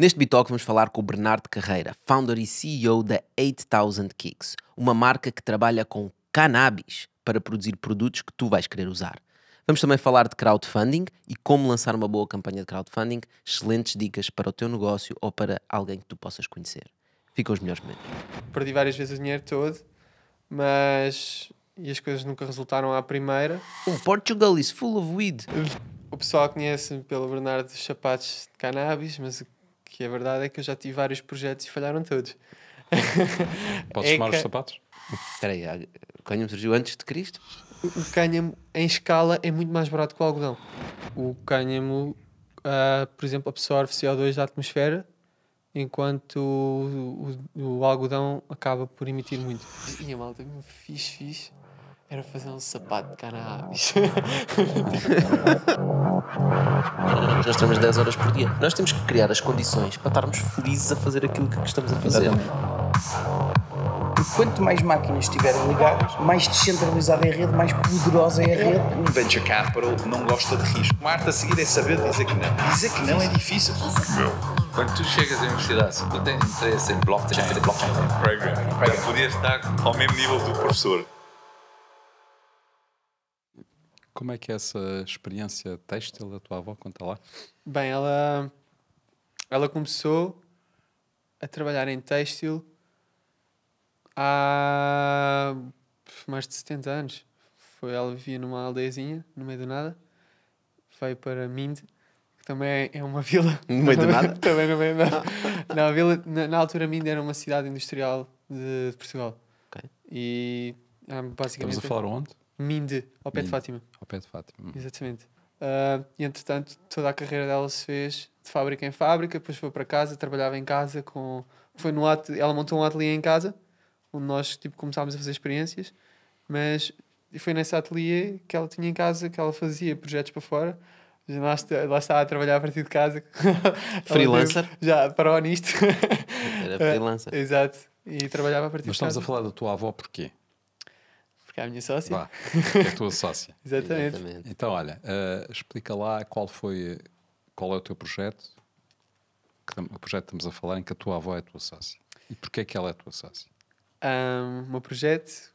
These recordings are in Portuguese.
Neste Bitalk vamos falar com o Bernardo Carreira, founder e CEO da 8000 Kicks, uma marca que trabalha com cannabis para produzir produtos que tu vais querer usar. Vamos também falar de crowdfunding e como lançar uma boa campanha de crowdfunding, excelentes dicas para o teu negócio ou para alguém que tu possas conhecer. Fica os melhores momentos. Perdi várias vezes o dinheiro todo, mas. E as coisas nunca resultaram à primeira. Oh, Portugal is full of weed. O pessoal conhece-me pelo Bernardo dos Sapatos de Cannabis, mas o que é verdade é que eu já tive vários projetos e falharam todos. Podes É chamar que- os sapatos? Espera aí, a- o cânhamo surgiu antes de Cristo? O cânhamo em escala é muito mais barato que o algodão. O cânhamo, ah, por exemplo, absorve CO2 da atmosfera, enquanto o, o- o algodão acaba por emitir muito. E a malta me fiz, fiz. Era fazer um sapato de cannabis. Nós temos 10 horas por dia. Nós temos que criar as condições para estarmos felizes a fazer aquilo que estamos a fazer. Porque quanto mais máquinas estiverem ligadas, mais descentralizada é a rede, mais poderosa é a rede. Um venture capital não gosta de risco. Uma arte a seguir é saber dizer que não. Dizer que não é difícil. Quando tu chegas à universidade, se tu tens interesse em blockchain, blockchain Programming. Já podias estar ao mesmo nível do professor. Como é que é essa experiência têxtil da tua avó? Conta lá. Bem, ela, ela começou a trabalhar em têxtil há mais de 70 anos. Foi, ela vivia numa aldeiazinha, no meio do nada. Veio para Minde, que também é uma vila. No meio do nada? também no meio do nada. Não, a vila, na, na altura, Minde era uma cidade industrial de, de Portugal. E ah, basicamente. Estamos a falar onde? Minde, ao pé de Minde. Fátima. Ao pé de Fátima. Hum. Exatamente. Ah, e entretanto, toda a carreira dela se fez de fábrica em fábrica, depois foi para casa, trabalhava em casa com. Foi no ate... Ela montou um ateliê em casa, onde nós tipo, começámos a fazer experiências, mas foi nesse ateliê que ela tinha em casa que ela fazia projetos para fora. Já lá, está, lá está a trabalhar a partir de casa. Ela Freelancer? teve- Já parou nisto. Era freelancer. Exato. E trabalhava a partir Mas de estamos casa. a falar da tua avó porquê? Porque é a minha sócia. Vá, que é a tua sócia. Exatamente. Exatamente. Então, olha, eh, explica lá qual foi, qual é o teu projeto, que o projeto que estamos a falar em que a tua avó é a tua sócia. E porquê é que ela é a tua sócia? Um, o meu projeto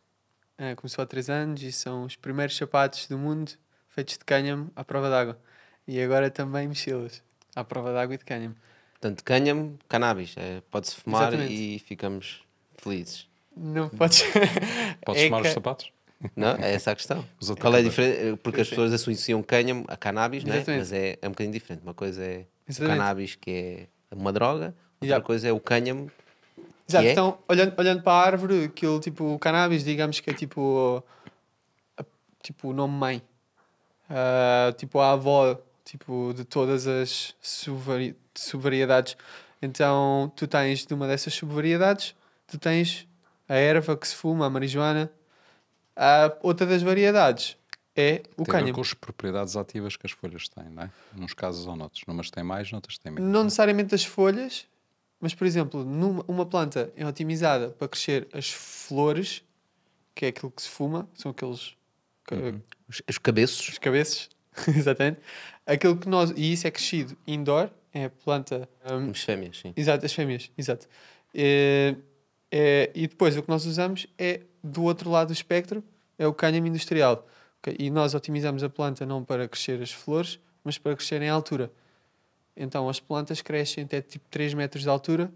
ah, começou há três anos e são os primeiros sapatos do mundo feitos de cânhamo à prova d'água. E agora também mochilas à prova d'água e de cânhamo. Portanto, cânhamo, cannabis. É, Pode-se fumar Exatamente. e ficamos felizes. Não podes. Podes É chamar que- os sapatos? Não? É essa a questão. Qual é a diferença? Porque as pessoas associam cânhamo a cannabis, é? Exatamente. mas é, é um bocadinho diferente. Uma coisa é o cannabis, que é uma droga, outra Exato. coisa é o cânhamo. Exato, é? então, olhando, olhando para a árvore, aquilo tipo, o cannabis, digamos que é tipo. tipo o nome mãe. Ah, tipo a avó tipo, de todas as subvari subvariedades. Então, tu tens de uma dessas subvariedades, tu tens a erva que se fuma, a marijuana. A outra das variedades é o Tem cânhamo. com as propriedades ativas que as folhas têm, não é? Uns casos ou noutros. Numas têm mais, noutras têm menos. Não necessariamente as folhas, mas, por exemplo, numa uma planta é otimizada para crescer as flores, que é aquilo que se fuma, são aqueles ca- Os, os cabeços. os cabeços, exatamente. Aquilo que nós, e isso é crescido indoor, é a planta. hum, As fêmeas, sim. Exato, as fêmeas, exato. É, é- e depois o que nós usamos é do outro lado do espectro, é o cânhamo industrial. ok? E nós otimizamos a planta não para crescer as flores, mas para crescer em altura. Então as plantas crescem até tipo 3 metros de altura.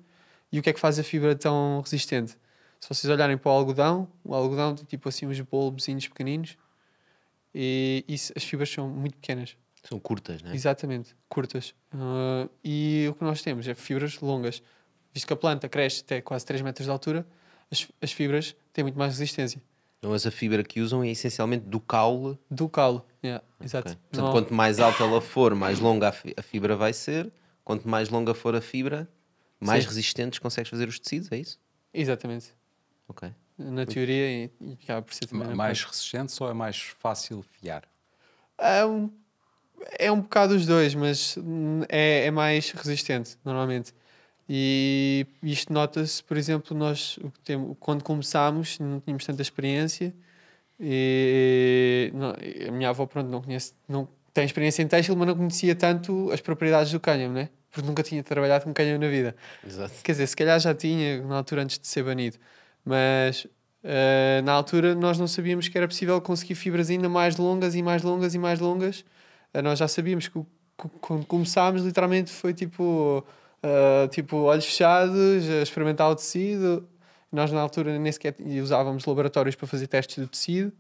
E o que é que faz a fibra tão resistente? Se vocês olharem para o algodão, o algodão tem tipo assim uns bulbzinhos pequeninos e isso, as fibras são muito pequenas. São curtas, não é? Exatamente, curtas. Ah, e o que nós temos é fibras longas. Visto que a planta cresce até quase 3 metros de altura, as, as fibras têm muito mais resistência. Então, Mas a fibra que usam é essencialmente do caule. Do calo. Yeah, exato. Ok. Portanto, Não- quanto mais alta ela for, mais longa a, fi- a fibra vai ser. Quanto mais longa for a fibra, mais Sim. resistentes consegues fazer os tecidos, é isso? Exatamente. Ok. Na teoria e, e acaba por ser também. Mais prática. resistentes ou é mais fácil fiar? É um, é um bocado os dois, mas é, é mais resistente, normalmente. E isto nota-se, por exemplo, nós quando começámos não tínhamos tanta experiência e não- a minha avó pronto, não conhece, não tem experiência em têxtil, mas não conhecia tanto as propriedades do cânhamo, né? porque nunca tinha trabalhado com cânhamo na vida. Exato. Quer dizer, se calhar já tinha na altura antes de ser banido, mas eh, na altura nós não sabíamos que era possível conseguir fibras ainda mais longas e mais longas e mais longas. Eh, nós já sabíamos que que quando começámos, literalmente foi tipo, eh, tipo olhos fechados, a experimentar o tecido. Nós na altura nem sequer usávamos laboratórios para fazer testes do tecido.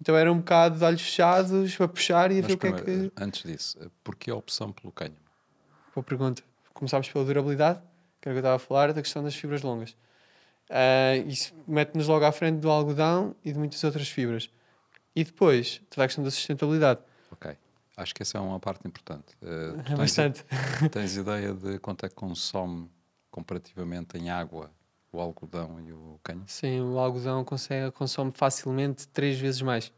Então era um bocado de olhos fechados para puxar e a ver o que é que. antes disso, porquê a opção pelo cânhamo? Boa pergunta. Começámos pela durabilidade, que era o que eu estava a falar, da questão das fibras longas. Ah, isso mete-nos logo à frente do algodão e de muitas outras fibras. E depois, toda a questão da sustentabilidade. Acho que essa é uma parte importante. Tu É tens- bastante. Tens ideia de quanto é que consome comparativamente em água o algodão e o cânhamo? Sim, o algodão consegue, consome facilmente três vezes mais.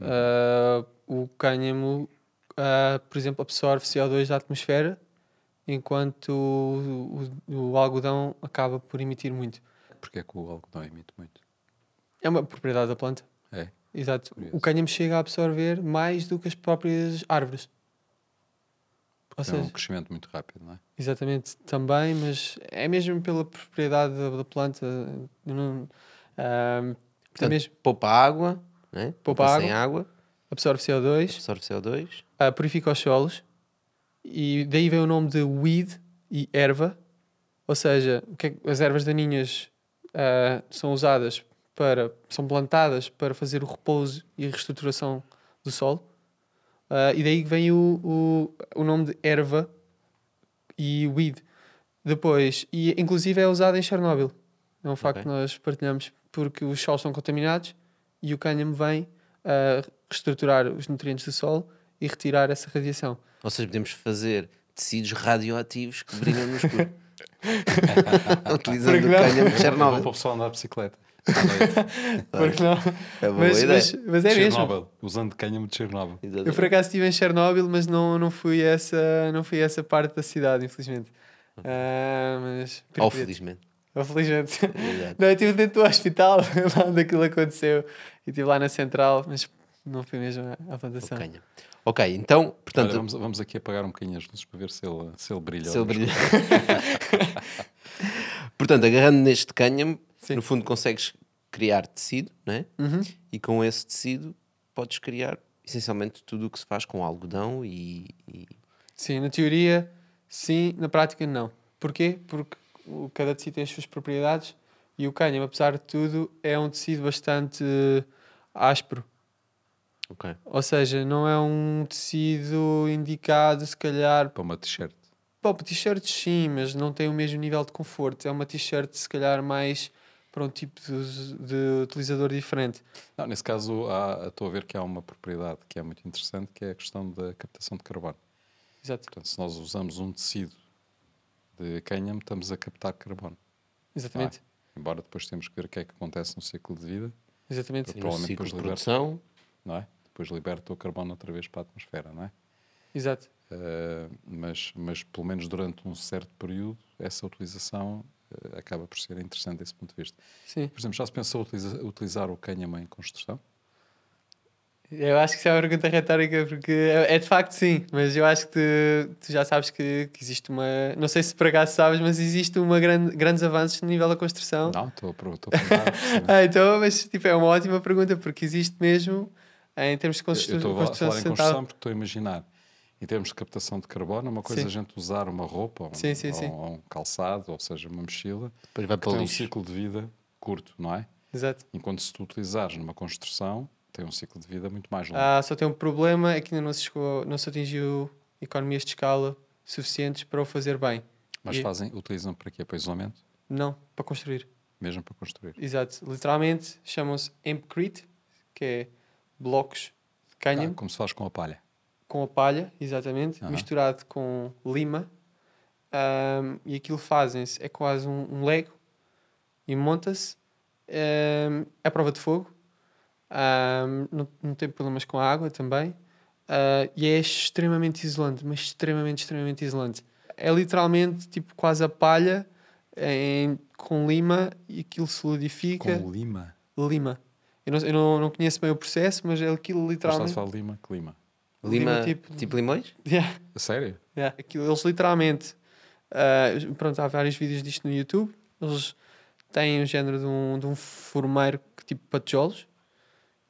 Ah, o cânhamo, ah, por exemplo, absorve CO2 da atmosfera, enquanto o, o- o algodão acaba por emitir muito. Porque é que o algodão emite muito? É uma propriedade da planta. É? Exato. Curioso. O cânhamo chega a absorver mais do que as próprias árvores. Ou um seja, crescimento muito rápido, não é? exatamente, também, mas é mesmo pela propriedade da, da planta. Não, tem Portanto, mesmo, poupa água, né? Poupa sem água, absorve CO2, absorve CO2. ah, purifica os solos e daí vem o nome de weed e erva. Ou seja, o que é que- as ervas daninhas ah, são usadas para, são plantadas para fazer o repouso e a reestruturação do solo. Ah, e daí vem o, o, o nome de erva e weed. Depois, e inclusive é usado em Chernobyl. É um facto Ok. que nós partilhamos porque os solos são contaminados e o cânhamo vem a reestruturar os nutrientes do solo e retirar essa radiação. Ou seja, podemos fazer tecidos radioativos que brilham no escuro. Utilizando o cânhamo de Bom para o Chernobyl. pessoal andar de bicicleta. Porque não? É boa Mas, ideia. mas, mas é mesmo. Chernobyl. Usando cânhamo de Chernobyl. Exatamente. Eu por acaso estive em Chernobyl, mas não, não, fui a essa, não fui essa parte da cidade, infelizmente. Ah, mas. Ou felizmente. Ou felizmente. Exato. Não, eu estive dentro do hospital, lá onde aquilo aconteceu. E estive lá na central, mas não fui mesmo à, plantação. O cânhamo. Ok, então, portanto, Olha, vamos, vamos aqui apagar um bocadinho as luzes para ver se ele, se ele brilha. se ele brilha. portanto, agarrando neste cânhamo, Sim. no fundo consegues criar tecido, não é? Uhum. E com esse tecido podes criar essencialmente tudo o que se faz com algodão e, e- Sim, na teoria, sim, na prática, não. Porquê? Porque o, cada tecido tem as suas propriedades e o cânhamo, apesar de tudo, é um tecido bastante áspero. Ok. Ou seja, não é um tecido indicado, se calhar, Para uma t-shirt. Para t-shirts sim, mas não tem o mesmo nível de conforto. É uma t-shirt, se calhar, mais para um tipo de, de utilizador diferente. Não, nesse caso, há, estou a ver que há uma propriedade que é muito interessante, que é a questão da captação de carbono. Exato, Portanto, se nós usamos um tecido de cânhamo, estamos a captar carbono. exatamente. Embora depois temos que ver o que é que acontece no ciclo de vida, Exatamente. Sim, no Provavelmente ciclo depois de liberta. produção, não é? Depois liberta o carbono outra vez para a atmosfera, não é? Exato. Eh, mas, mas pelo menos durante um certo período, essa utilização acaba por ser interessante desse ponto de vista. Sim. Por exemplo, já se pensou utiliza- utilizar o cânhamo em construção? Eu acho que isso é uma pergunta retórica porque é, é de facto sim, mas eu acho que tu, tu já sabes que, que existe uma. Não sei se por acaso sabes, mas existe uma grande, grandes avanços no nível da construção. Não, estou a perguntar. Ah, então, mas tipo, é uma ótima pergunta porque existe mesmo em termos de Eu construção, estou a falar em construção porque estou a imaginar, em termos de captação de carbono, uma coisa é Sim. a gente usar uma roupa, ou um, Sim, sim, sim. ou um calçado, ou seja, uma mochila, depois vai que para tem um ciclo de vida curto, não é? Exato. Enquanto se tu utilizares numa construção, tem um ciclo de vida muito mais longo. Ah, só tem um problema, é que ainda não se, chegou, não se atingiu economias de escala suficientes para o fazer bem. Mas e- fazem, utilizam para quê? Para isolamento? Não, para construir. Mesmo para construir. Exato. Literalmente chamam-se Empcrete, que é blocos de Ah, cânhamo como se faz com a palha. Com a palha, exatamente, misturado com lima. Ahm, e aquilo fazem-se, é quase um, um Lego e monta-se ahm, à prova de fogo. Ahm, não, não tem problemas com a água também. Ah, e é extremamente isolante, mas extremamente, extremamente isolante. É literalmente tipo quase a palha em- com lima e aquilo solidifica. Com lima. Lima. Eu, não, eu não, não conheço bem o processo, mas é aquilo Mas literalmente. falar de lima? Que lima? Lima, tipo- tipo... limões? Yeah. A sério? Yeah. Aquilo, eles literalmente. ah, pronto, há vários vídeos disto no YouTube. Eles têm o género de um, de um formeiro que tipo para tijolos.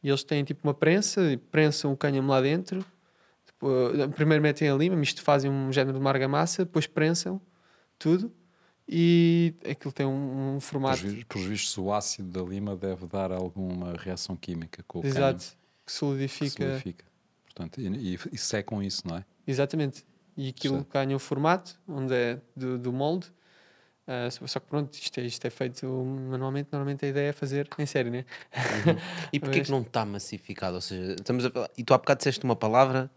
E eles têm tipo uma prensa, e prensam o cânhamo lá dentro. Depois, primeiro metem a lima, isto fazem um género de uma argamassa, depois prensam tudo. E aquilo tem um, um Por formato. Por vistos, o ácido da lima deve dar alguma reação química com o Exato. Que que solidifica. Portanto, e, e, e secam isso, não é? Exatamente. E aquilo Certo. ganha o formato, onde é do, do molde. Ah, só que pronto, isto é, isto é feito manualmente. Normalmente a ideia é fazer em série, né? E porquê Mas- que não está massificado? Ou seja, estamos a falar... E tu há bocado disseste uma palavra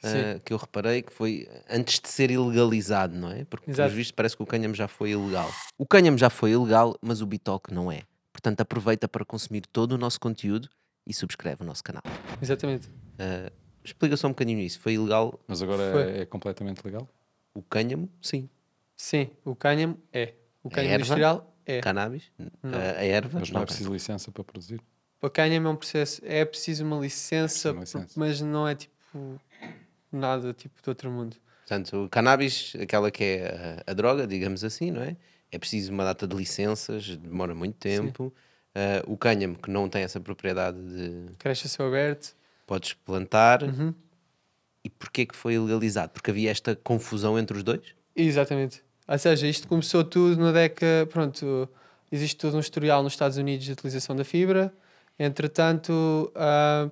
Sim. que eu reparei que foi antes de ser ilegalizado, não é? Porque, Exato. pelos vistos, parece que o cânhamo já foi ilegal. O cânhamo já foi ilegal, mas o Bitalk não é. Portanto, aproveita para consumir todo o nosso conteúdo e subscreve o nosso canal. Exatamente. Ah, explica só um bocadinho isso. Foi ilegal Mas agora Foi. é, é completamente legal? o cânhamo? Sim. Sim, o cânhamo é. O cânhamo erva? industrial é. Cannabis? Não. A erva? Mas não é Não, preciso licença para produzir? O cânhamo é um processo. É preciso uma licença, uma licença. mas não é tipo nada tipo de outro mundo. Portanto, o cannabis, aquela que é a, a droga, digamos assim, não é? É preciso uma data de licenças, demora muito tempo. Ah, o cânhamo, que não tem essa propriedade de Cresce a céu aberto. Podes plantar. Uhum. E porquê que foi legalizado? Porque havia esta confusão entre os dois? Exatamente. Ou seja, isto começou tudo na década. Pronto, existe todo um historial nos Estados Unidos de utilização da fibra. Entretanto, ah,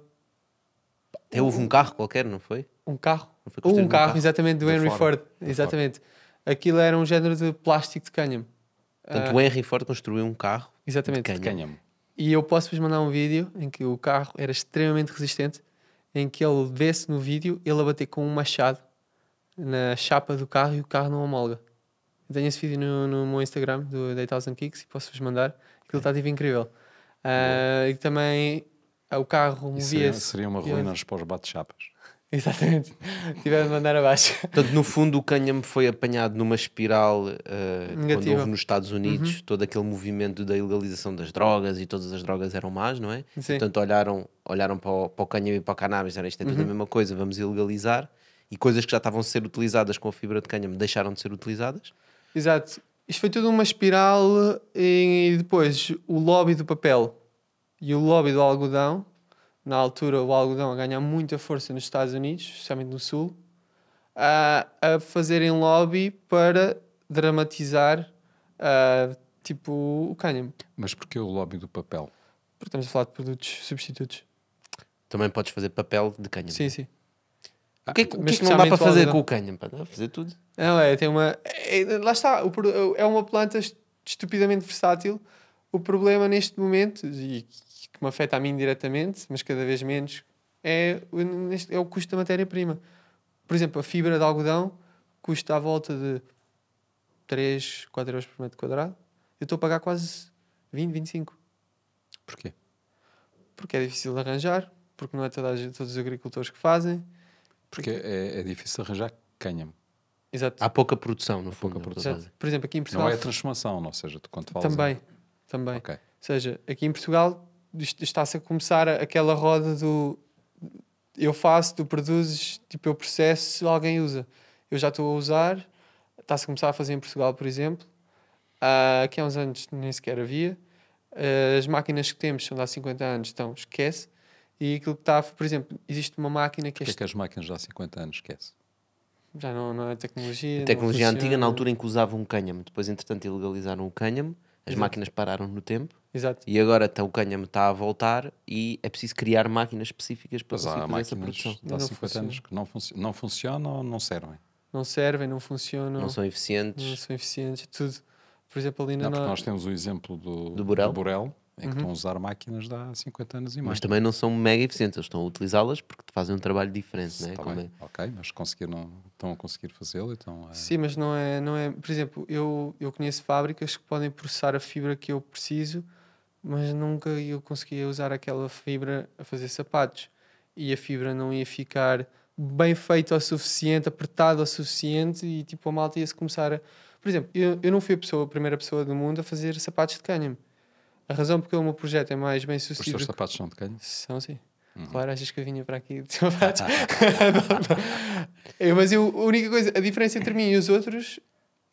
Até houve um carro qualquer, não foi? um carro. Não um carro, carro exatamente, do da Henry Ford. Ford. Exatamente. Aquilo era um género de plástico de cânhamo. Portanto, Ah, o Henry Ford construiu um carro exatamente. de cânhamo. Cânhamo. E eu posso-vos mandar um vídeo em que o carro era extremamente resistente, em que ele vê-se no vídeo ele a bater com um machado na chapa do carro e o carro não homologa. Eu tenho esse vídeo no, no meu Instagram, do 8000 Kicks, e posso-vos mandar. Aquilo está tipo incrível. Ah, e também ah, o carro Isso seria, movia-se. seria uma ruína para os bate-chapas. Exatamente. Tiver de mandar abaixo. Portanto, no fundo, o cânhamo foi apanhado numa espiral ah, quando Negativa. houve nos Estados Unidos todo aquele movimento da ilegalização das drogas e todas as drogas eram más, não é? Sim. Portanto, olharam, olharam para, o, para o cânhamo e para o cannabis, era isto é tudo a mesma coisa, vamos ilegalizar. E coisas que já estavam a ser utilizadas com a fibra de cânhamo deixaram de ser utilizadas. Exato. Isto foi tudo uma espiral e depois o lobby do papel e o lobby do algodão. Na altura, o algodão a ganhar muita força nos Estados Unidos, especialmente no Sul, a, a fazerem lobby para dramatizar ah, tipo o cânhamo. Mas porquê o lobby do papel? Porque estamos a falar de produtos substitutos. Também podes fazer papel de cânhamo. Sim, sim. O que é que, o Mas que, é que não dá para fazer com o cânhamo? para fazer tudo. Não, é, tem uma. é- lá está, o é uma planta est- estupidamente versátil. O problema neste momento, e que me afeta a mim diretamente, mas cada vez menos, é, é o custo da matéria-prima. Por exemplo, a fibra de algodão custa à volta de 3, 4 euros por metro quadrado. Eu estou a pagar quase 20, 25. Porquê? Porque é difícil de arranjar, porque não é toda a gente- todos os agricultores que fazem. Porque é, é difícil arranjar cânhamo. Exato. Há pouca produção, no fundo. pouca é produção. Exato. Por exemplo, aqui em Portugal. Não é a transformação, ou seja, quando falas. em- Também, também. Ok. Ou seja, aqui em Portugal está-se a começar a- aquela roda do eu faço, tu produzes, tipo eu processo, alguém usa. Eu já estou a usar, está-se a começar a fazer em Portugal, por exemplo. Ah, aqui há uns anos nem sequer havia. Ah, as máquinas que temos são de há 50 anos, então esquece. E aquilo que está, por exemplo, existe uma máquina que Porquê é é que as máquinas já há 50 anos esquece? já não, não é tecnologia. não Tecnologia antiga, na altura em que usavam um cânhamo. Depois, entretanto, ilegalizaram o cânhamo. As Exato. máquinas pararam no tempo. Exato. E agora tá, o cânhamo está a voltar e é preciso criar máquinas específicas para há fazer essa produção. há Não 50 funciona. anos que não, funci não funcionam ou não servem. Não servem, não funcionam, Não são não eficientes. são eficientes, tudo. Por exemplo, ali na. Não, porque nós temos o exemplo do, Do Burel. Em que estão a usar máquinas de há 50 anos e mais. Mas também não são mega eficientes. Eles estão a utilizá-las porque fazem um trabalho diferente. Não é? É- ok, mas conseguiram, estão a conseguir fazê-lo, então é- Sim, mas não é, não é. Por exemplo, eu, eu conheço fábricas que podem processar a fibra que eu preciso, mas nunca eu conseguia usar aquela fibra a fazer sapatos. E a fibra não ia ficar bem feita o suficiente, apertada o suficiente, e tipo a malta ia-se começar a. Por exemplo, eu, eu não fui a, pessoa, a primeira pessoa do mundo a fazer sapatos de cânhamo. A razão porque o meu projeto é mais bem os sucedido. teus sapatos são de canho. São assim. Claro, achas que eu vinha para aqui de sapatos? Não, não. Eu, mas eu, a única coisa, a diferença entre mim e os outros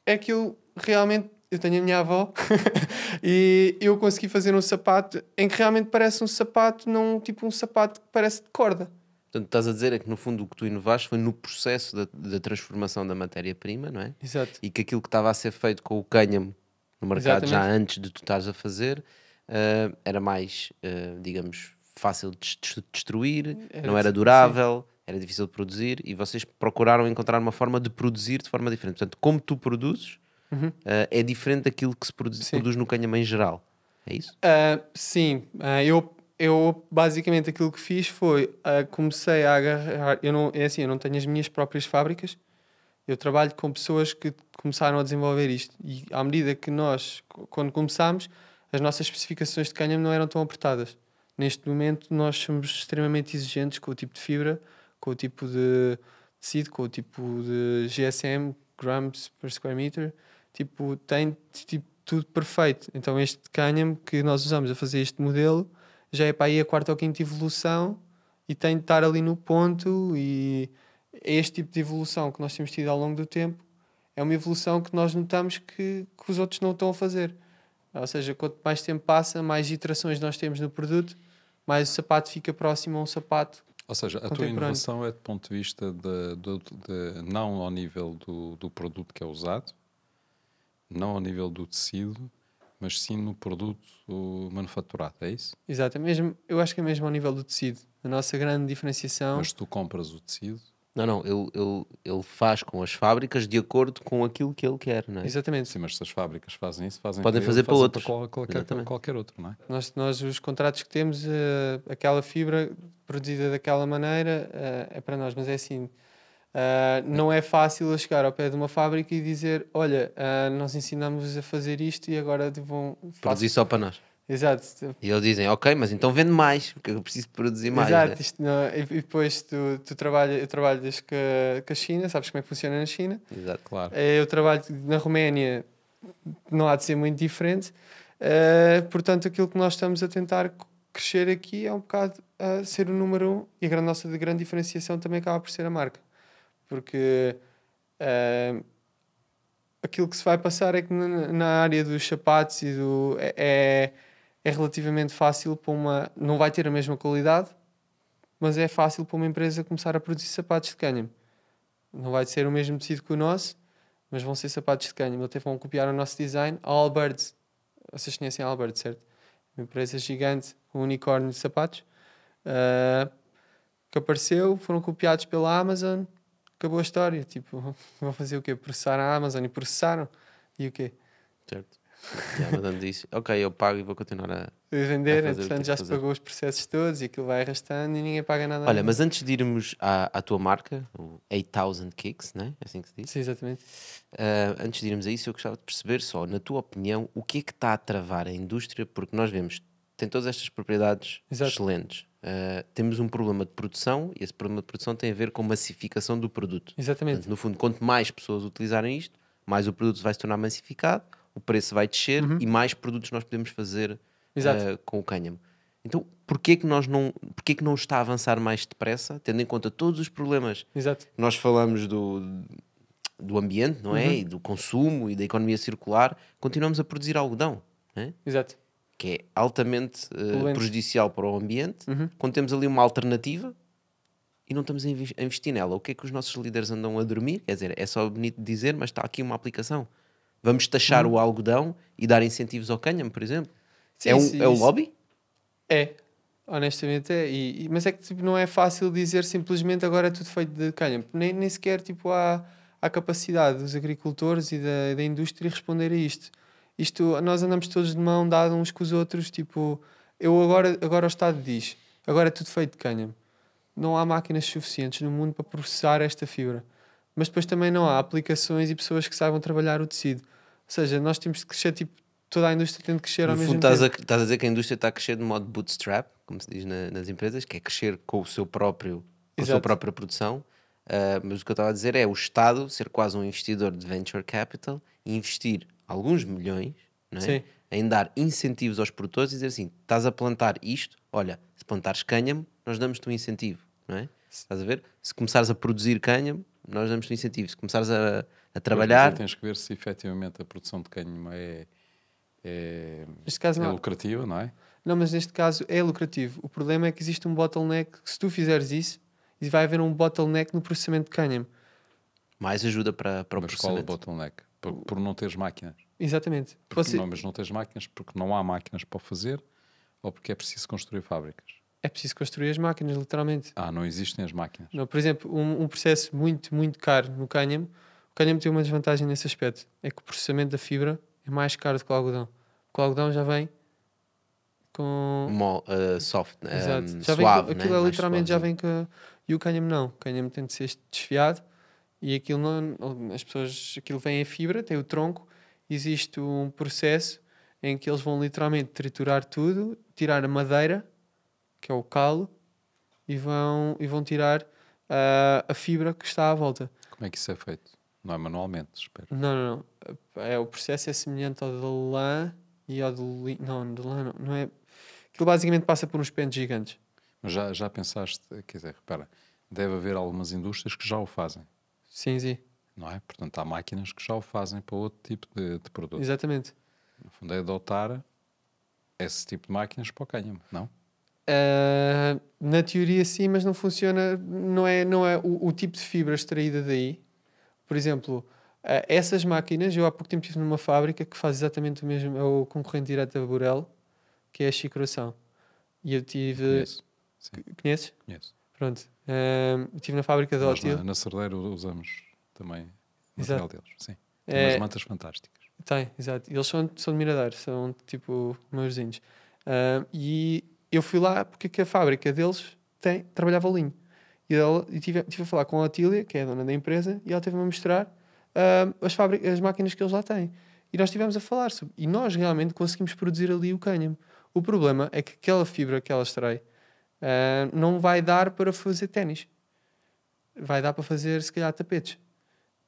é que eu realmente eu tenho a minha avó e eu consegui fazer um sapato em que realmente parece um sapato, não tipo um sapato que parece de corda. Portanto, estás a dizer é que no fundo o que tu inovaste foi no processo da, da transformação da matéria-prima, não é? Exato. E que aquilo que estava a ser feito com o cânhamo no mercado já Exatamente. antes de tu estás a fazer eh, era mais, eh, digamos, fácil de des- destruir, Era não era sim, durável, era difícil de produzir e vocês procuraram encontrar uma forma de produzir de forma diferente. Portanto, como tu produzes eh, é diferente daquilo que se produz, Uhum. Sim. produz no cânhamo em geral. É isso? Sim, eu, eu basicamente aquilo que fiz foi ah, comecei a agarrar. Eu não, é assim, eu não tenho as minhas próprias fábricas, eu trabalho com pessoas que começaram a desenvolver isto. E à medida que nós, quando começámos, as nossas especificações de cânhamo não eram tão apertadas. Neste momento, nós somos extremamente exigentes com o tipo de fibra, com o tipo de tecido, com o tipo de GSM, grams per square meter. Tipo, tem tipo, tudo perfeito. Então, este cânhamo que nós usamos a fazer este modelo já é para aí a quarta ou quinta evolução e tem de estar ali no ponto. E este tipo de evolução que nós temos tido ao longo do tempo é uma evolução que nós notamos que, que os outros não estão a fazer. Ou seja, quanto mais tempo passa, mais iterações nós temos no produto, mais o sapato fica próximo a um sapato. Ou seja, a tua inovação é do ponto de vista de, de- de- não ao nível do, do produto que é usado, não ao nível do tecido, mas sim no produto manufaturado, é isso? Exato, é mesmo, eu acho que é mesmo ao nível do tecido. A nossa grande diferenciação. Mas tu compras o tecido, Não, não, ele, ele, ele faz com as fábricas de acordo com aquilo que ele quer, não é? Exatamente. sim, mas se as fábricas fazem isso, fazem Podem para fazer ele, para fazem outros. qual- qualquer, Exatamente. qualquer outro, não é? Nós, nós, os contratos que temos, eh, aquela fibra produzida daquela maneira eh, é para nós, mas é assim. eh, não é fácil eu chegar ao pé de uma fábrica e dizer: Olha, nós ensinamos a fazer isto e agora vão. Produzir só para nós. Exato, E eles dizem, ok, mas então vende mais, porque eu preciso produzir mais. Exato, né? isto não- e, e depois tu, tu trabalha, desde com a, com a China, sabes como é que funciona na China. Exato. Claro. Eh, Eu trabalho na Roménia, não há de ser muito diferente. Eh, portanto, aquilo que nós estamos a tentar crescer aqui é um bocado a ser o número um e a grande, nossa grande diferenciação também acaba por ser a marca. Porque eh, aquilo que se vai passar é que na, na área dos sapatos e do. é, é, é relativamente fácil para uma. Não vai ter a mesma qualidade, mas é fácil para uma empresa começar a produzir sapatos de cânhamo. Não vai ser o mesmo tecido que o nosso, mas vão ser sapatos de cânhamo. Até vão copiar o nosso design. A Allbirds, vocês conhecem a certo? Uma empresa gigante, um unicórnio de sapatos, ah, que apareceu, foram copiados pela Amazon, acabou a história. Tipo, vão fazer o quê? Processar a Amazon e processaram. E o quê? Certo. E a Amazon disse, ok, eu pago e vou continuar a... Vender, Vai fazer o que tem entretanto que já se fazer. pagou os processos todos e aquilo vai arrastando e ninguém paga nada. Olha, mas antes de irmos à, à tua marca, o 8000 Kicks, né? É assim que se diz? Sim, exatamente. Ah, antes de irmos a isso, eu gostava de perceber só, na tua opinião, o que é que está a travar a indústria? Porque nós vemos, tem todas estas propriedades Exato. excelentes. Ah, temos um problema de produção e esse problema de produção tem a ver com massificação do produto. Exatamente. Portanto, no fundo, quanto mais pessoas utilizarem isto, mais o produto vai se tornar massificado, o preço vai descer e mais produtos nós podemos fazer Uhum. Ah, com o cânhamo. Então, porquê que, nós não, porquê que não está a avançar mais depressa, tendo em conta todos os problemas Exato. nós falamos do, do ambiente, não é? Uhum. E do consumo e da economia circular, continuamos a produzir algodão, é? Exato. que é altamente Poluente. prejudicial para o ambiente, Uhum. quando temos ali uma alternativa e não estamos a investir nela. O que é que os nossos líderes andam a dormir? Quer dizer, é só bonito dizer, mas está aqui uma aplicação. Vamos taxar Uhum. o algodão e dar incentivos ao cânhamo, por exemplo. Sim, é, um, sim, é isso- lobby? É, honestamente é. E, e- mas é que tipo, não é fácil dizer simplesmente agora é tudo feito de cânhamo. Nem, nem sequer tipo, há, há capacidade dos agricultores e da, da indústria responder a isto. Isto, nós andamos todos de mão dada uns com os outros. Tipo, eu agora, agora o Estado diz, agora é tudo feito de cânhamo. Não há máquinas suficientes no mundo para processar esta fibra. Mas depois também não há aplicações e pessoas que saibam trabalhar o tecido. Ou seja, nós temos de crescer, tipo, toda a indústria tem de crescer No ao mesmo fundo, tempo. estás a, estás a dizer que a indústria está a crescer de modo bootstrap, como se diz na- nas empresas, que é crescer com o seu próprio, com a sua própria produção. Ah, mas o que eu estava a dizer é o Estado ser quase um investidor de venture capital e investir alguns milhões não é? Em dar incentivos aos produtores e dizer assim: estás a plantar isto, olha, se plantares cânhamo, nós damos-te um incentivo, não é? Estás a ver? Se começares a produzir cânhamo, nós damos-te um incentivo. Se começares a, a Mas trabalhar, aí tens que ver se efetivamente a produção de cânhamo é, é, Neste caso é não. lucrativa, não é? Não, mas neste caso é lucrativo. O problema é que existe um bottleneck. que Se tu fizeres isso, vai haver um bottleneck no processamento de cânhamo. mais ajuda para, para o Mas qual é o processamento. bottleneck? Por, por não teres máquinas. Exatamente. Porque Você- não, mas não tens máquinas porque não há máquinas para fazer ou porque é preciso construir fábricas. É preciso construir as máquinas, literalmente. Ah, não existem as máquinas. Não, por exemplo, um, um processo muito, muito caro no cânhamo. O cânhamo tem uma desvantagem nesse aspecto. É que o processamento da fibra é mais caro do que o algodão. Porque o algodão já vem com... Mo- uh, soft, Exato. um, já vem suave, com, né? aquilo é Mais literalmente já vem com. E o cânhamo não. O cânhamo tem de ser desfiado e aquilo não. As pessoas. Aquilo vem em fibra, tem o tronco. Existe um processo em que eles vão literalmente triturar tudo, tirar a madeira, que é o calo, e vão, e vão tirar ah, a fibra que está à volta. Como é que isso é feito? Não é manualmente, espero. Não, não, não. É, o processo é semelhante ao de lã e ao de linho. Não, de lã não, não é. Aquilo basicamente passa por uns pentes gigantes. Mas já, já pensaste, quer dizer, repara, deve haver algumas indústrias que já o fazem, Sim, sim. não é? Portanto, há máquinas que já o fazem para outro tipo de, de produto. Exatamente. No fundo, é adotar esse tipo de máquinas para o cânhamo, não? Uh, na teoria sim, mas não funciona, não é, não é o, o tipo de fibra extraída daí. Por exemplo, uh, essas máquinas, eu há pouco tempo estive numa fábrica que faz exatamente o mesmo, é o concorrente direto da Burel, que é a Chicuração. E eu tive. Conheço. Conheces? conheço. Pronto. Uh, estive na fábrica de Nós Otil. na, na Cerdeira usamos também o material deles. Sim. Tem É- umas mantas fantásticas. Tem, exato. Eles são, são de Mirador, são tipo meus vizinhos. Ah, e eu fui lá porque que a fábrica deles tem, trabalhava linho. E, ela, e tive, tive a falar com a Otília, que é a dona da empresa, e ela teve-me a mostrar ah, as, fábricas, as máquinas que eles lá têm. E nós estivemos a falar sobre. E nós realmente conseguimos produzir ali o cânhamo. O problema é que aquela fibra que ela extrai ah, não vai dar para fazer ténis. Vai dar para fazer, se calhar, tapetes.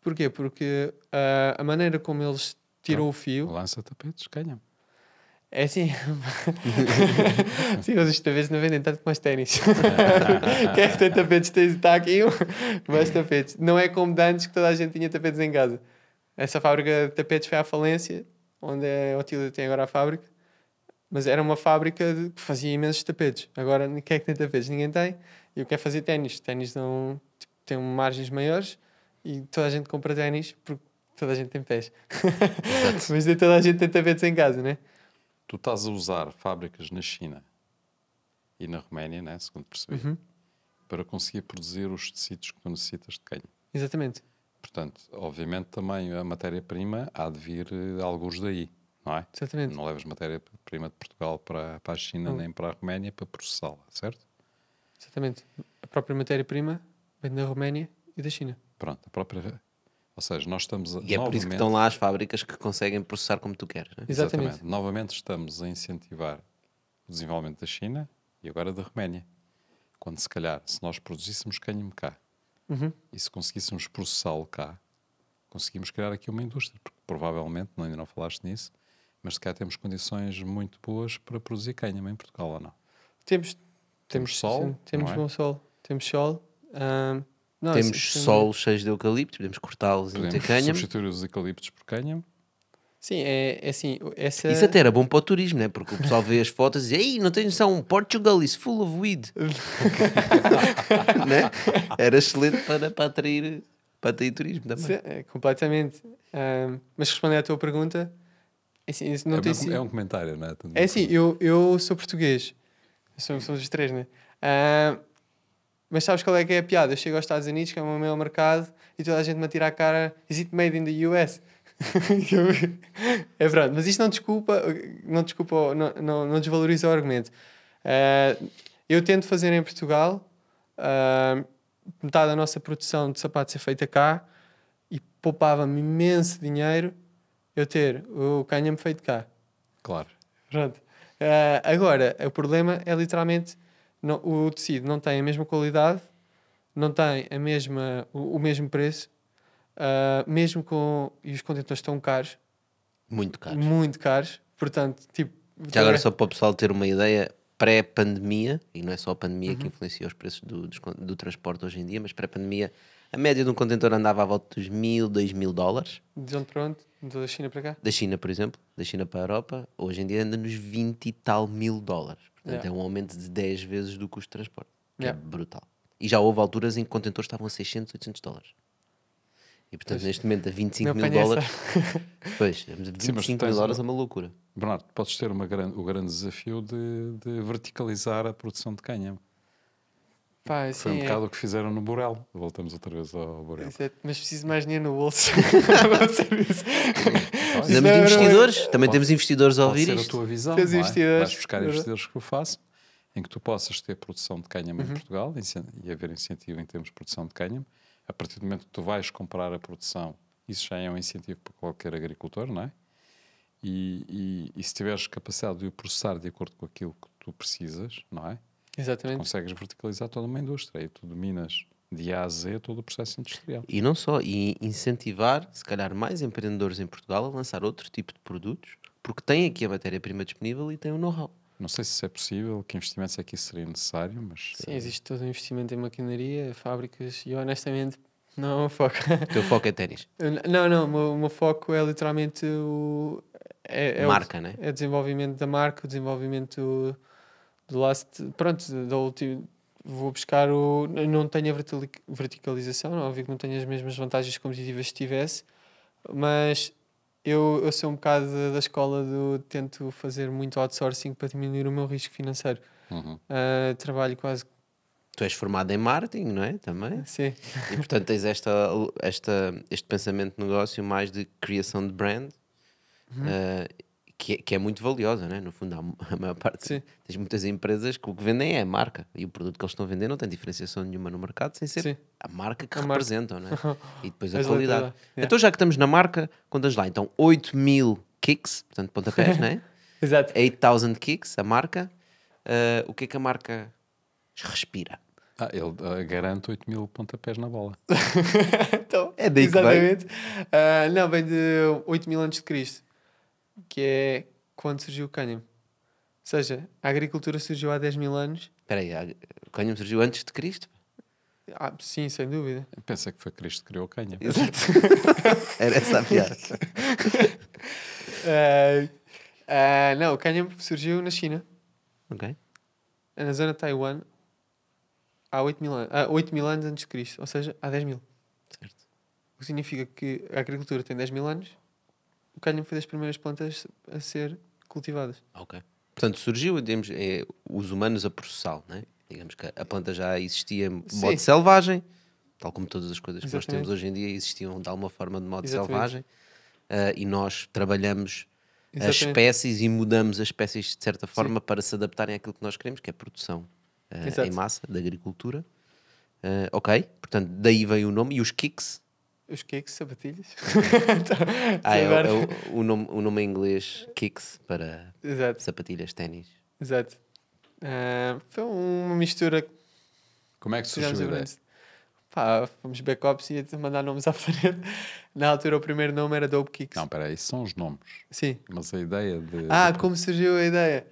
Porquê? Porque ah, a maneira como eles tiram o fio. Lança tapetes, cânhamo. É assim. Sim, mas os tapetes não vendem tanto como os ténis. Quem é que tem tapetes? Está aqui um. Mais tapetes. Não é como de antes que toda a gente tinha tapetes em casa. Essa fábrica de tapetes foi à falência, onde a Otília tem agora a fábrica. Mas era uma fábrica de- que fazia imensos tapetes. Agora, quem é que tem tapetes? Ninguém tem. E eu quero fazer ténis. Ténis não, tipo, têm margens maiores e toda a gente compra ténis porque toda a gente tem pés. Mas nem toda a gente tem tapetes em casa, né? Tu estás a usar fábricas na China e na Roménia, né, segundo percebi, Uhum. para conseguir produzir os tecidos que tu necessitas de cânhamo. Exatamente. Portanto, obviamente também a matéria-prima há de vir eh, alguns daí, não é? Exatamente. Não levas matéria-prima de Portugal para, para a China Não. nem para a Roménia para processá-la, certo? Exatamente. A própria matéria-prima vem da Roménia e da China. Pronto, a própria. Ou seja, nós estamos a, E é por isso que estão lá as fábricas que conseguem processar como tu queres. né? Exatamente. Novamente estamos a incentivar o desenvolvimento da China e agora da Roménia. Quando se calhar, se nós produzíssemos cânhamo cá Uhum. e se conseguíssemos processá-lo cá, conseguimos criar aqui uma indústria, porque provavelmente, não- ainda não falaste nisso, mas se calhar temos condições muito boas para produzir cânhamo em Portugal ou não. Temos, Temos sol, sim, temos é? bom sol. Temos sol. Não, Temos isso- isso- sol cheios de eucalipto, podemos cortá-los e meter cânhamo. substituir os eucaliptos por cânhamo. Sim, é, é assim. Essa... Isso até era bom para o turismo, né? Porque o pessoal vê as fotos e diz: Ei, não tens noção, Portugal is full of weed. né? Era excelente para, para, atrair, para atrair turismo também. Sim, é, completamente. Ahm, mas respondendo à tua pergunta, é assim, isso não é, tem um, sido- é um comentário, não é? É assim, eu, eu sou português. Somos, somos os três, né? Mas sabes qual é que é a piada? Eu chego aos Estados Unidos, que é o meu mercado, e toda a gente me atira a cara: Is it made in the US? É verdade, mas isto não desculpa, não, desculpa, não, não, não desvaloriza o argumento. Ah, eu tento fazer em Portugal, ah, metade da nossa produção de sapatos é feita cá, e poupava-me imenso dinheiro eu ter o cânhamo feito cá. Claro. Pronto. Ah, agora, o problema é literalmente não- o tecido não tem a mesma qualidade, não tem a mesma, o, o mesmo preço, ah, mesmo com. E os contentores estão caros, Muito caro. muito caros. Portanto, tipo. Já agora, só para o pessoal ter uma ideia, pré-pandemia, e não é só a pandemia Uhum. que influencia os preços do, con- do transporte hoje em dia, mas pré-pandemia, a média de um contentor andava à volta dos mil, dois mil dólares. De onde para onde? Da China para cá? Da China, por exemplo, da China para a Europa, hoje em dia anda nos 20 e tal mil dólares. Portanto, Yeah. é um aumento de 10 vezes do custo de transporte, que Yeah. é brutal. E já houve alturas em que contentores estavam a 600, 800 dólares. E portanto, neste momento, a 25 Não mil dólares. Pois, a 25 mas tu mil dólares é uma- loucura. Bernardo, podes ter uma gran- o grande desafio de, de verticalizar a produção de cânhamo. Pá, Foi um é. bocado o que fizeram no Borel. Voltamos outra vez ao Borel. É- Mas preciso mais dinheiro no bolso. Precisamos de não é- investidores, também temos investidores a Pode ouvir ser a isto. tua visão. Tens não é? investidores, Vais buscar verdade. investidores que o façam, em que tu possas ter produção de cânhamo Uhum. em Portugal e haver incentivo em termos de produção de cânhamo. A partir do momento que tu vais comprar a produção, isso já é um incentivo para qualquer agricultor, não é? E, e- e se tiveres capacidade de o processar de acordo com aquilo que tu precisas, não é? Exatamente. Consegues verticalizar toda uma indústria e tu dominas de A a Z todo o processo industrial. E não só, e incentivar, se calhar, mais empreendedores em Portugal a lançar outro tipo de produtos, porque têm aqui a matéria-prima disponível e têm o know-how. Não sei se isso é possível, que investimentos é que isso seria necessário, mas Sim, existe todo um investimento em maquinaria, fábricas e honestamente não é o foco. O teu foco é ténis. não, não, o meu, o meu foco é literalmente o. É, é o- Marca, né? é o desenvolvimento da marca, o desenvolvimento do last. Pronto, da última. Vou buscar o. Não tenho a verticalização, não, óbvio que não tenho as mesmas vantagens competitivas se tivesse, mas eu, eu sou um bocado da, escola do. Tento fazer muito outsourcing para diminuir o meu risco financeiro. Uhum. Ah, trabalho quase. Tu és formado em marketing, não é? Também. Sim, E portanto tens esta, esta, este pensamento de negócio mais de criação de brand, eh, que, é, que é muito valiosa, né? no fundo, a maior parte. Sim. Tens muitas empresas que o que vendem é a marca e o produto que eles estão a vender não tem diferenciação nenhuma no mercado sem ser Sim. a marca que A marca. representam, né? e depois a qualidade. lá, yeah. Então, já que estamos na marca, contas lá. Então, 8 mil kicks, portanto, pontapés, né? exato. 8,000 kicks, a marca. Eh, o que é que a marca respira? Ah, ele ah, garante 8 mil pontapés na bola. Então, É daí que vem? exatamente. Ah, não, vem de 8 mil antes de Cristo, que é quando surgiu o cânhamo. Ou seja, a agricultura surgiu há 10 mil anos. Espera aí, o cânhamo surgiu antes de Cristo? Ah, sim, sem dúvida. Pensa que foi Cristo que criou o cânhamo. Era essa a piada. Ah, ah, não, o cânhamo surgiu na China, ok? na zona de Taiwan, há 8 mil, anos, há 8 mil anos antes de Cristo, ou seja, há 10 mil. Certo. O que significa que a agricultura tem 10 mil anos, o cânhamo foi das primeiras plantas a ser cultivadas. Ok. Portanto, surgiu, digamos, é, os humanos a processá-lo, né? Digamos que a planta já existia em Sim. modo selvagem, tal como todas as coisas que nós temos hoje em dia existiam de alguma forma de modo Exatamente. selvagem ah, e nós trabalhamos as Exatamente. espécies e mudamos as espécies de certa forma para se adaptarem àquilo que nós queremos, que é produção ah, Exato. em massa, da agricultura. Ah, ok, portanto, daí vem o nome. E os kicks? Os cakes, sapatilhas. Ah, é, o- Agora- é o, o nome, o nome em inglês, kicks, para Exato, sapatilhas, ténis. exato. Ah, foi uma mistura Como é que surgiu a ideia? Pá, fomos backups e ia mandar nomes à frente. Na altura o primeiro nome era Dope Kicks. Não, espera aí, isso são os nomes. Sim. Mas a ideia de. Ah, de- como surgiu a ideia?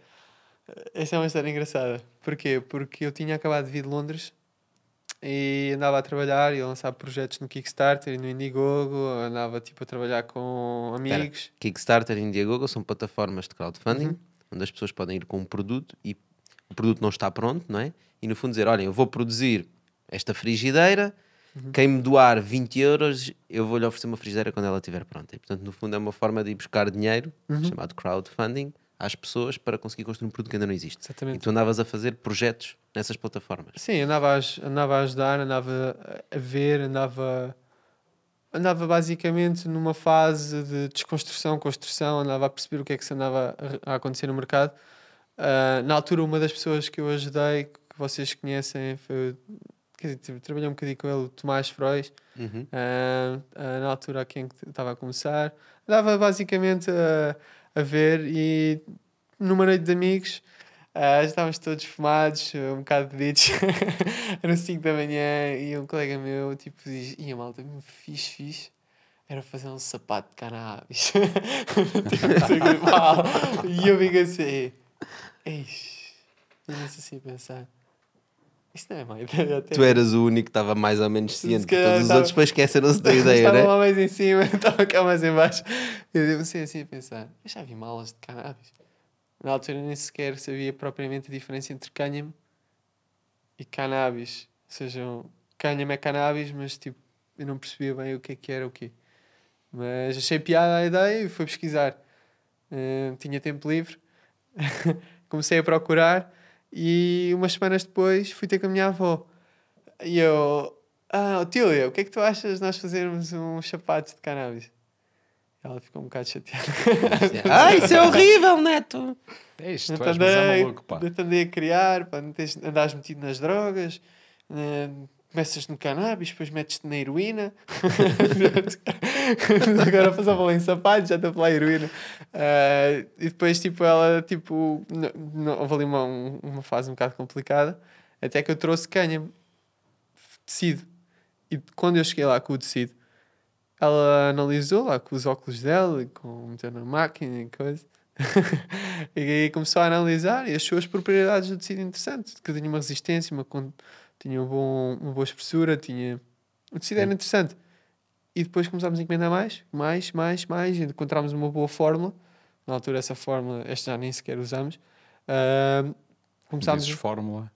Esta é uma história engraçada. Porquê? Porque eu tinha acabado de vir de Londres e andava a trabalhar e a lançar projetos no Kickstarter e no Indiegogo, andava tipo a trabalhar com amigos. Kickstarter e Indiegogo são plataformas de crowdfunding Uhum. onde as pessoas podem ir com um produto e o produto não está pronto, não é? E no fundo dizer, olhem, eu vou produzir esta frigideira, Uhum. quem me doar 20 euros, eu vou-lhe oferecer uma frigideira quando ela estiver pronta. E portanto, no fundo, é uma forma de ir buscar dinheiro, Uhum. chamado crowdfunding, às pessoas para conseguir construir um produto que ainda não existe. Exatamente. E tu andavas a fazer projetos nessas plataformas. Sim, andava a, andava a ajudar, andava a- ver, andava, andava basicamente numa fase de desconstrução, construção, andava a perceber o que é que se andava a, acontecer no mercado. Ah, na altura, uma das pessoas que eu ajudei, que vocês conhecem, foi, quer dizer, trabalhei um bocadinho com ele, o Tomás Frois, Uhum. ah, ah, na altura a quem que estava a começar. Andava basicamente a, a ver e numa noite de amigos já estávamos todos fumados, um bocado bebidos. Eram 5 da manhã e um colega meu tipo diz: Ia malta, me fiz, fiz. Era fazer um sapato de cannabis. Tipo, assim, e eu fico assim: Eish, Tinha-se assim a pensar. Isto não é má ideia. Até. Tu eras o único que estava mais ou menos ciente. Todos os estava- outros depois esqueceram-se da ideia, Estava né? lá mais em cima, estava cá mais em baixo. Eu comecei assim a pensar, eu já vi malas de cannabis. Na altura nem sequer sabia propriamente a diferença entre cânhamo e cannabis. Ou seja, um- cânhamo é cannabis, mas tipo, eu não percebia bem o que é que era o quê. Mas achei piada a ideia e fui pesquisar. Eh, tinha tempo livre, comecei a procurar e umas semanas depois fui ter com a minha avó. E eu, ah, Otília, o que é que tu achas de nós fazermos uns sapatos de cannabis? Ela ficou um bocado chateada. ah, isso é horrível, Neto! É isto, Eu tu és, é maluco, pá. andei a criar, pá, não tens- andares metido nas drogas, eh, começas no cannabis, depois metes-te na heroína. Agora passou a falar em sapatos, já estou a falar em heroína. Eh, e depois, tipo, ela, tipo, não, não, houve ali uma, um- uma fase um bocado complicada, até que eu trouxe cânhamo, tecido. E quando eu cheguei lá com o tecido, ela analisou lá com os óculos dela, com meteu na máquina e coisa. e aí começou a analisar e achou as propriedades do tecido interessante, que tinha uma resistência, uma, tinha um bom, uma boa espessura, tinha... o tecido era interessante. E depois começámos a encomendar mais, mais, mais, mais, e encontramos uma boa fórmula. Na altura essa fórmula, esta já nem sequer usamos. Ahm, começámos... Dizes fórmula,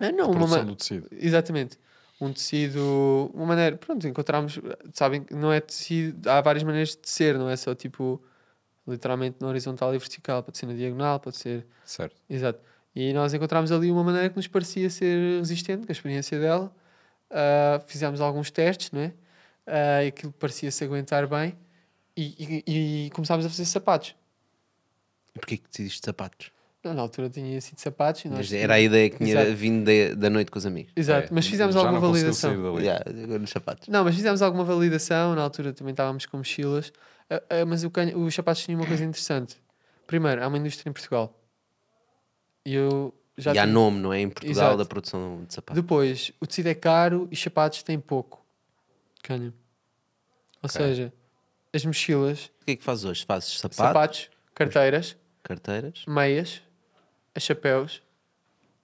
Ah, não, uma, ma- do tecido. Exatamente. Um tecido, uma maneira, pronto, encontramos, sabem que não é tecido, há várias maneiras de tecer, não é só tipo, literalmente na horizontal e vertical, pode ser na diagonal, pode ser, Certo. exato. E nós encontramos ali uma maneira que nos parecia ser resistente, com a experiência dela, Ah, fizemos alguns testes, não é? E aquilo parecia-se aguentar bem e, e, e começámos a fazer sapatos. E porquê que decidiste de sapatos? Não, na altura tinha sido sapatos e nós era a ideia que tinha Exato. vindo da, da noite com os amigos. Exato, É, mas fizemos já alguma validação. Yeah, agora nos sapatos. Não, mas fizemos alguma validação, na altura também estávamos com mochilas, Ah, ah, mas o canho- os sapatos tinham uma coisa interessante. Primeiro, há uma indústria em Portugal. E eu já e há tive- nome, não é? Em Portugal, Exato. da produção de sapatos. Depois, o tecido é caro e os sapatos têm pouco. Canho. Ou Ok. seja, as mochilas, O que é que fazes hoje? Fazes sapatos, sapatos, carteiras, carteiras? meias, chapéus,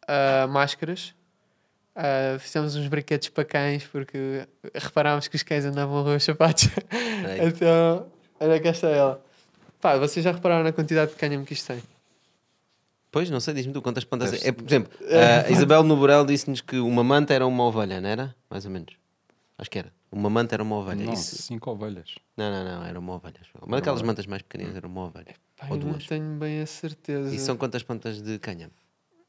ah, máscaras. Ah, fizemos uns brinquedos para cães porque reparámos que os cães andavam a roer os sapatos. Então, olha cá está ela. Pá, vocês já repararam na quantidade de cânhamo que isto tem? Pois, não sei, diz-me tu quantas plantas. Deve É, por exemplo, a Isabel no Borel disse-nos que uma manta era uma ovelha, não era? Mais ou menos. Acho que era. Uma manta era uma ovelha. Não, Isso- cinco ovelhas. Não, não, não, era uma ovelha. Uma daquelas mantas mais pequeninas era uma ovelha. Ou eu não duas. tenho bem a certeza. E são quantas plantas de cânhamo?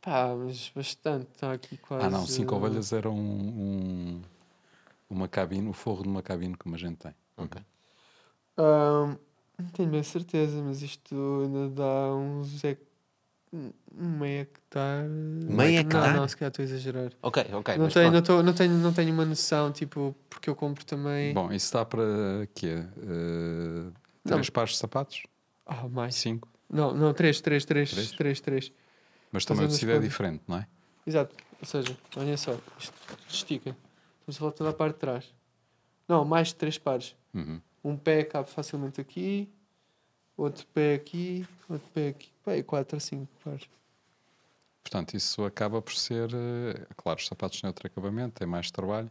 Pá, mas bastante. Está aqui quase. Ah, não, cinco ovelhas era um, um- uma cabine, o forro de uma cabine como a gente tem. Ok. Ahm, não tenho bem certeza, mas isto ainda dá uns. um meio hectare. Meio hectare? Não, não, se calhar estou a exagerar. Ok, ok. não, mas tenho, não, tô, não, tenho, não tenho uma noção, tipo, porque eu compro também. Bom, isso dá para quê? Eh, três pares de sapatos? Ah, mais. Cinco. Não, não, três, três, três, Três? três, três. Mas também o tecido é diferente, não é? Exato. Ou seja, olha só, isto estica. Estamos a falar toda a parte de trás. Não, mais de três pares. Uhum. Um pé cabe facilmente aqui, outro pé aqui, outro pé aqui. E quatro a cinco pares. Portanto, isso acaba por ser. eh, Claro, os sapatos têm outro acabamento, têm mais trabalho,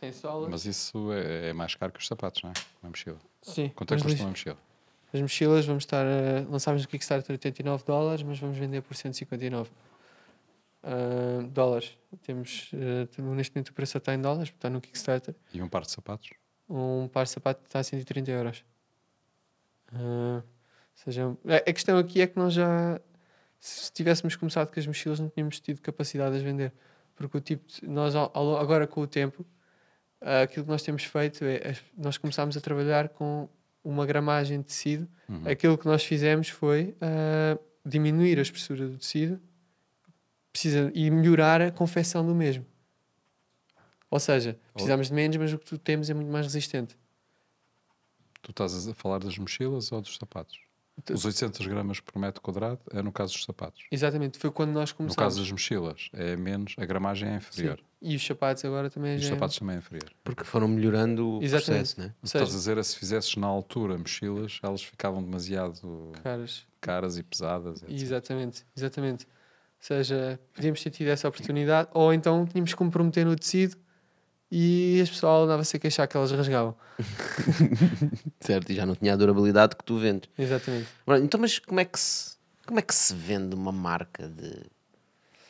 Tem sola? mas isso é, é mais caro que os sapatos, não é? Uma mochila. Sim. Quanto é que custa uma mochila? As mochilas vamos estar a... Lançámos no Kickstarter 89 dólares, mas vamos vender por 159 ah, dólares. Temos, temos- neste momento o preço está em dólares, está no Kickstarter. E um par de sapatos? Um par de sapato está a 130 euros. Ah, ou seja, a questão aqui é que nós já, se tivéssemos começado com as mochilas, não tínhamos tido capacidade de as vender. Porque o tipo, de- nós agora com o tempo, ah, aquilo que nós temos feito é, nós começámos a trabalhar com uma gramagem de tecido. Uhum. Aquilo que nós fizemos foi ah, diminuir a espessura do tecido precisa, e melhorar a confecção do mesmo. Ou seja, precisamos de menos, mas o que tu temos é muito mais resistente. Tu estás a falar das mochilas ou dos sapatos? Os 800 gramas por metro quadrado é no caso dos sapatos. Exatamente, foi quando nós No começamos. caso das mochilas, é menos, a gramagem é Sim. inferior. E os sapatos agora também E os é- sapatos também é inferior. Porque foram melhorando o Exatamente. processo, né? O que Ou seja, estás a dizer é se fizesses na altura mochilas, elas ficavam demasiado caras. caras e pesadas. etc. Exatamente, exatamente. seja, podíamos ter tido essa oportunidade, ou então tínhamos que comprometer no tecido e as pessoas andavam-se a queixar que elas rasgavam. Certo, e já não tinha a durabilidade que tu vendes. Exatamente. Então, mas como é que se, como é que se vende uma marca de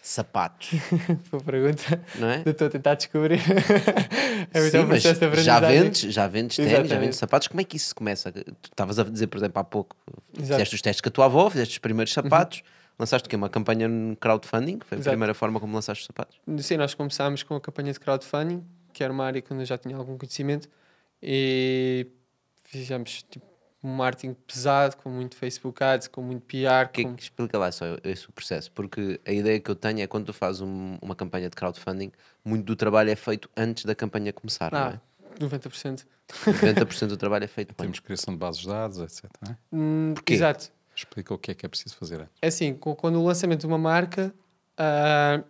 sapatos? Boa pergunta. Não é? Estou a tentar descobrir. é muito Sim, um processo de já aprendizagem. vendes, já vendes ténis, já vendes sapatos. Como é que isso se começa? Tu estavas a dizer, por exemplo, há pouco, Exato. Uhum. fizeste os testes com a tua avó, fizeste os primeiros sapatos, lançaste o quê? Uma campanha no crowdfunding, foi a Exato. primeira forma como lançaste os sapatos. Sim, nós começámos com a campanha de crowdfunding, que era uma área que eu já tinha algum conhecimento, e fizemos tipo, um marketing pesado, com muito Facebook Ads, com muito PR. Que, com... que explica lá só esse processo, porque a ideia que eu tenho é quando tu fazes um- uma campanha de crowdfunding, muito do trabalho é feito antes da campanha começar, não Ah, é? 90%. 90% do trabalho é feito. Temos criação de bases de dados, etc. não é? Hum, Porquê? Exato. Explica o que é que é preciso fazer antes. É assim, quando o lançamento de uma marca, ah,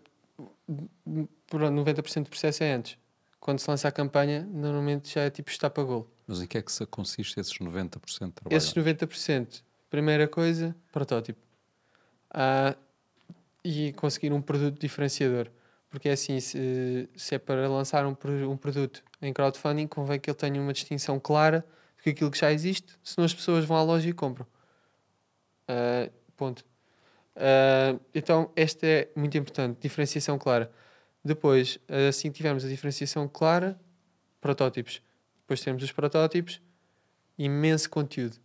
pronto, 90% do processo é antes. Quando se lança a campanha, normalmente já é tipo está para gol. Mas em que é que se consiste esses 90% de trabalho? Esses 90%, primeira coisa, protótipo. Ah, e conseguir um produto diferenciador. Porque é assim, se, se é para lançar um, um produto em crowdfunding, convém que ele tenha uma distinção clara de que aquilo que já existe, senão as pessoas vão à loja e compram. Ah, ponto. Ah, então, esta é muito importante, diferenciação clara. Depois, assim que tivermos a diferenciação clara, protótipos. Depois temos os protótipos, imenso conteúdo.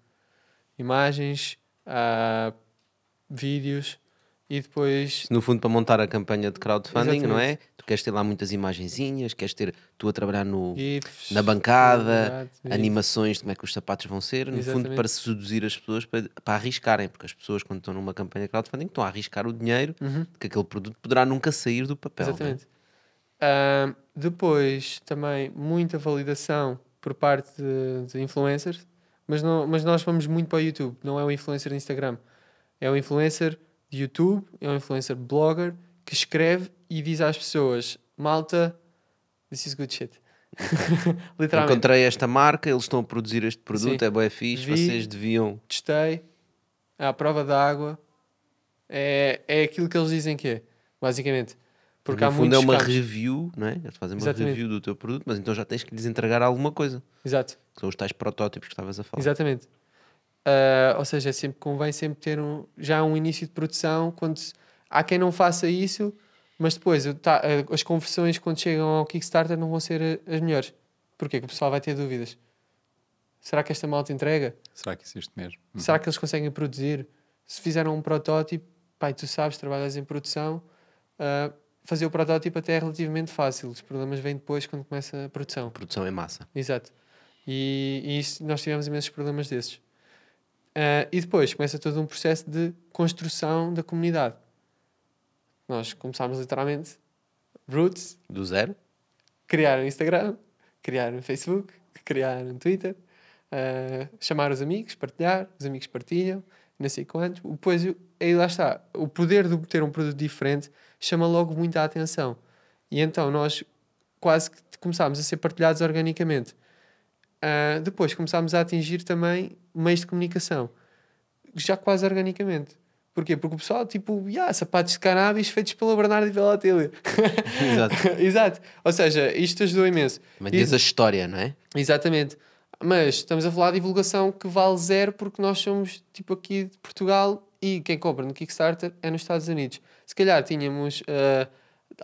Imagens, ah, vídeos e depois No fundo, para montar a campanha de crowdfunding, não é? Exatamente. Tu queres ter lá muitas imagenzinhas, queres ter tu a trabalhar no, GIFs. na bancada, vídeos. animações de como é que os sapatos vão ser, no fundo Exatamente. para seduzir as pessoas para, para arriscarem, porque as pessoas quando estão numa campanha de crowdfunding estão a arriscar o dinheiro Uhum. que aquele produto poderá nunca sair do papel. é? Exatamente. Ah, depois, também, muita validação por parte de, de influencers, mas, não, mas nós vamos muito para o YouTube, não é o influencer de Instagram. É o influencer de YouTube, é um influencer blogger que escreve e diz às pessoas: Malta, this is good shit. Literalmente. Encontrei esta marca, eles estão a produzir este produto, Sim. é bué fixe, Vi. vocês deviam. testei, é à prova d'água, é, é aquilo que eles dizem que é, basicamente. Porque no há fundo é uma campos. review, não é? Eles fazem uma Exatamente. review do teu produto, mas então já tens que lhes entregar alguma coisa. Exato, Que são os tais protótipos que estavas a falar. exatamente. Ah, ou seja, é sempre, convém sempre ter um, já um início de produção. Quando se- há quem não faça isso, mas depois ah, as conversões, quando chegam ao Kickstarter, não vão ser ah, as melhores. Porquê? Porque o pessoal vai ter dúvidas. Será que esta malta entrega? Será que existe mesmo? Uhum. Será que eles conseguem produzir? Se fizeram um protótipo, pai, tu sabes, trabalhas em produção, ah, fazer o protótipo até é relativamente fácil. Os problemas vêm depois quando começa a produção. Produção em massa. Exato. E, e isso, nós tivemos imensos problemas desses. Ah, e depois começa todo um processo de construção da comunidade. Nós começámos literalmente roots, Do zero? criar um Instagram, criar um Facebook, criar um Twitter, ah, chamar os amigos, partilhar, os amigos partilham, não sei quanto. Depois, aí lá está, o poder de ter um produto diferente chama logo muita atenção. E então nós quase que começámos a ser partilhados organicamente. Ah, depois começámos a atingir também meios de comunicação, já quase organicamente. Porquê? Porque o pessoal, tipo, yeah, sapatos de cannabis feitos pela Bernardo e pela Atília. Exato. Exato. Ou seja, isto ajudou imenso. Mas E- diz a história, não é? Exatamente. Mas estamos a falar de divulgação que vale zero porque nós somos tipo aqui de Portugal e quem compra no Kickstarter é nos Estados Unidos. Se calhar tínhamos ah,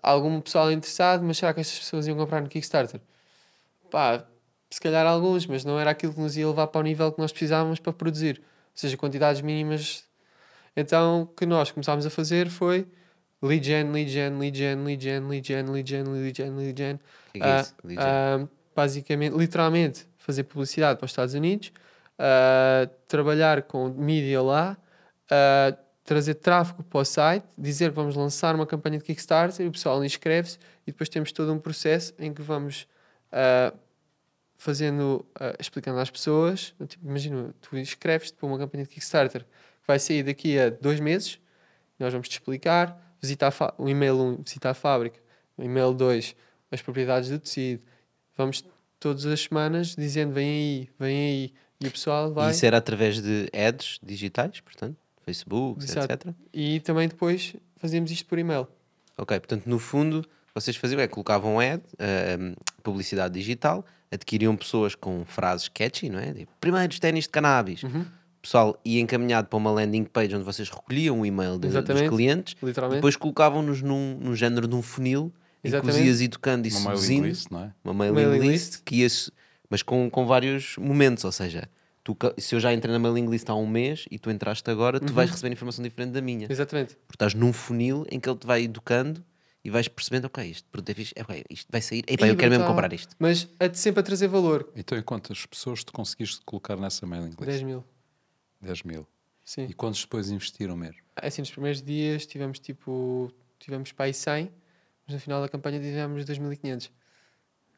algum pessoal interessado, mas será que estas pessoas iam comprar no Kickstarter? Pá, se calhar alguns, mas não era aquilo que nos ia levar para o nível que nós precisávamos para produzir. Ou seja, quantidades mínimas. Então, o que nós começámos a fazer foi lead gen, lead gen, lead gen, lead gen, lead gen, lead gen, lead gen, lead gen. Que é Ah, isso? Lead gen? ah, basicamente, literalmente, fazer publicidade para os Estados Unidos, ah, trabalhar com mídia lá, ah, trazer tráfego para o site, dizer que vamos lançar uma campanha de Kickstarter, e o pessoal inscreve-se e depois temos todo um processo em que vamos ah, fazendo, ah, explicando às pessoas, tipo, imagina, tu inscreves-te para uma campanha de Kickstarter que vai sair daqui a dois meses, nós vamos te explicar, visita o e-mail 1, visita a fábrica, o e-mail 2, as propriedades do tecido, vamos todas as semanas dizendo vem aí, vem aí, e o pessoal vai. E isso era através de ads digitais, portanto, Facebook, Exato. etc. E também depois fazíamos isto por e-mail. Ok, portanto, no fundo, vocês faziam é colocavam ad, ahm, publicidade digital, adquiriam pessoas com frases catchy, não é? Tipo, primeiros ténis de cannabis. Uhum. O pessoal ia encaminhado para uma landing page onde vocês recolhiam o e-mail de- dos clientes, literalmente. depois colocavam-nos num, num género de um funil em que os Exatamente. ias educando e Uma mailing seduzindo. list, não é? Uma mailing, Mailing list, list. que ia, mas com, com vários momentos, ou seja, tu se eu já entrei na mailing list há um mês e tu entraste agora, tu Uhum. vais receber informação diferente da minha. Exatamente. Porque estás num funil em que ele te vai educando e vais percebendo, ok, isto produto é fixe, é, ok, isto vai sair, epá, Ih, eu quero mesmo brutal. comprar isto. Mas é de sempre a trazer valor. Então, e quantas pessoas tu conseguiste colocar nessa mailing list? 10 mil. 10 mil. Sim. E quantos depois investiram mesmo? Assim, nos primeiros dias tivemos tipo. Tivemos para aí 100, mas no final da campanha tivemos 2.500.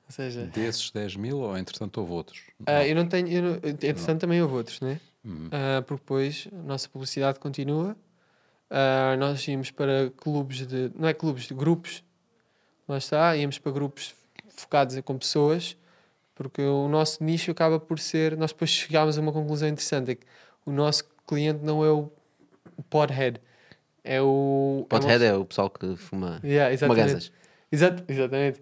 Ou seja, Desses 10 mil ou entretanto houve outros? ah, eu não tenho. Eu não, entretanto, também houve outros, né? Uhum. Ah, porque depois a nossa publicidade continua. Ah, nós íamos para clubes de. Não é clubes, de grupos. Lá está, íamos para grupos focados com pessoas, porque o nosso nicho acaba por ser. Nós depois chegámos a uma conclusão interessante: é que o nosso cliente não é o o podhead, é o. Pothead é é o pessoal que fuma, Yeah, fuma exatamente. gansas. Exato, exatamente.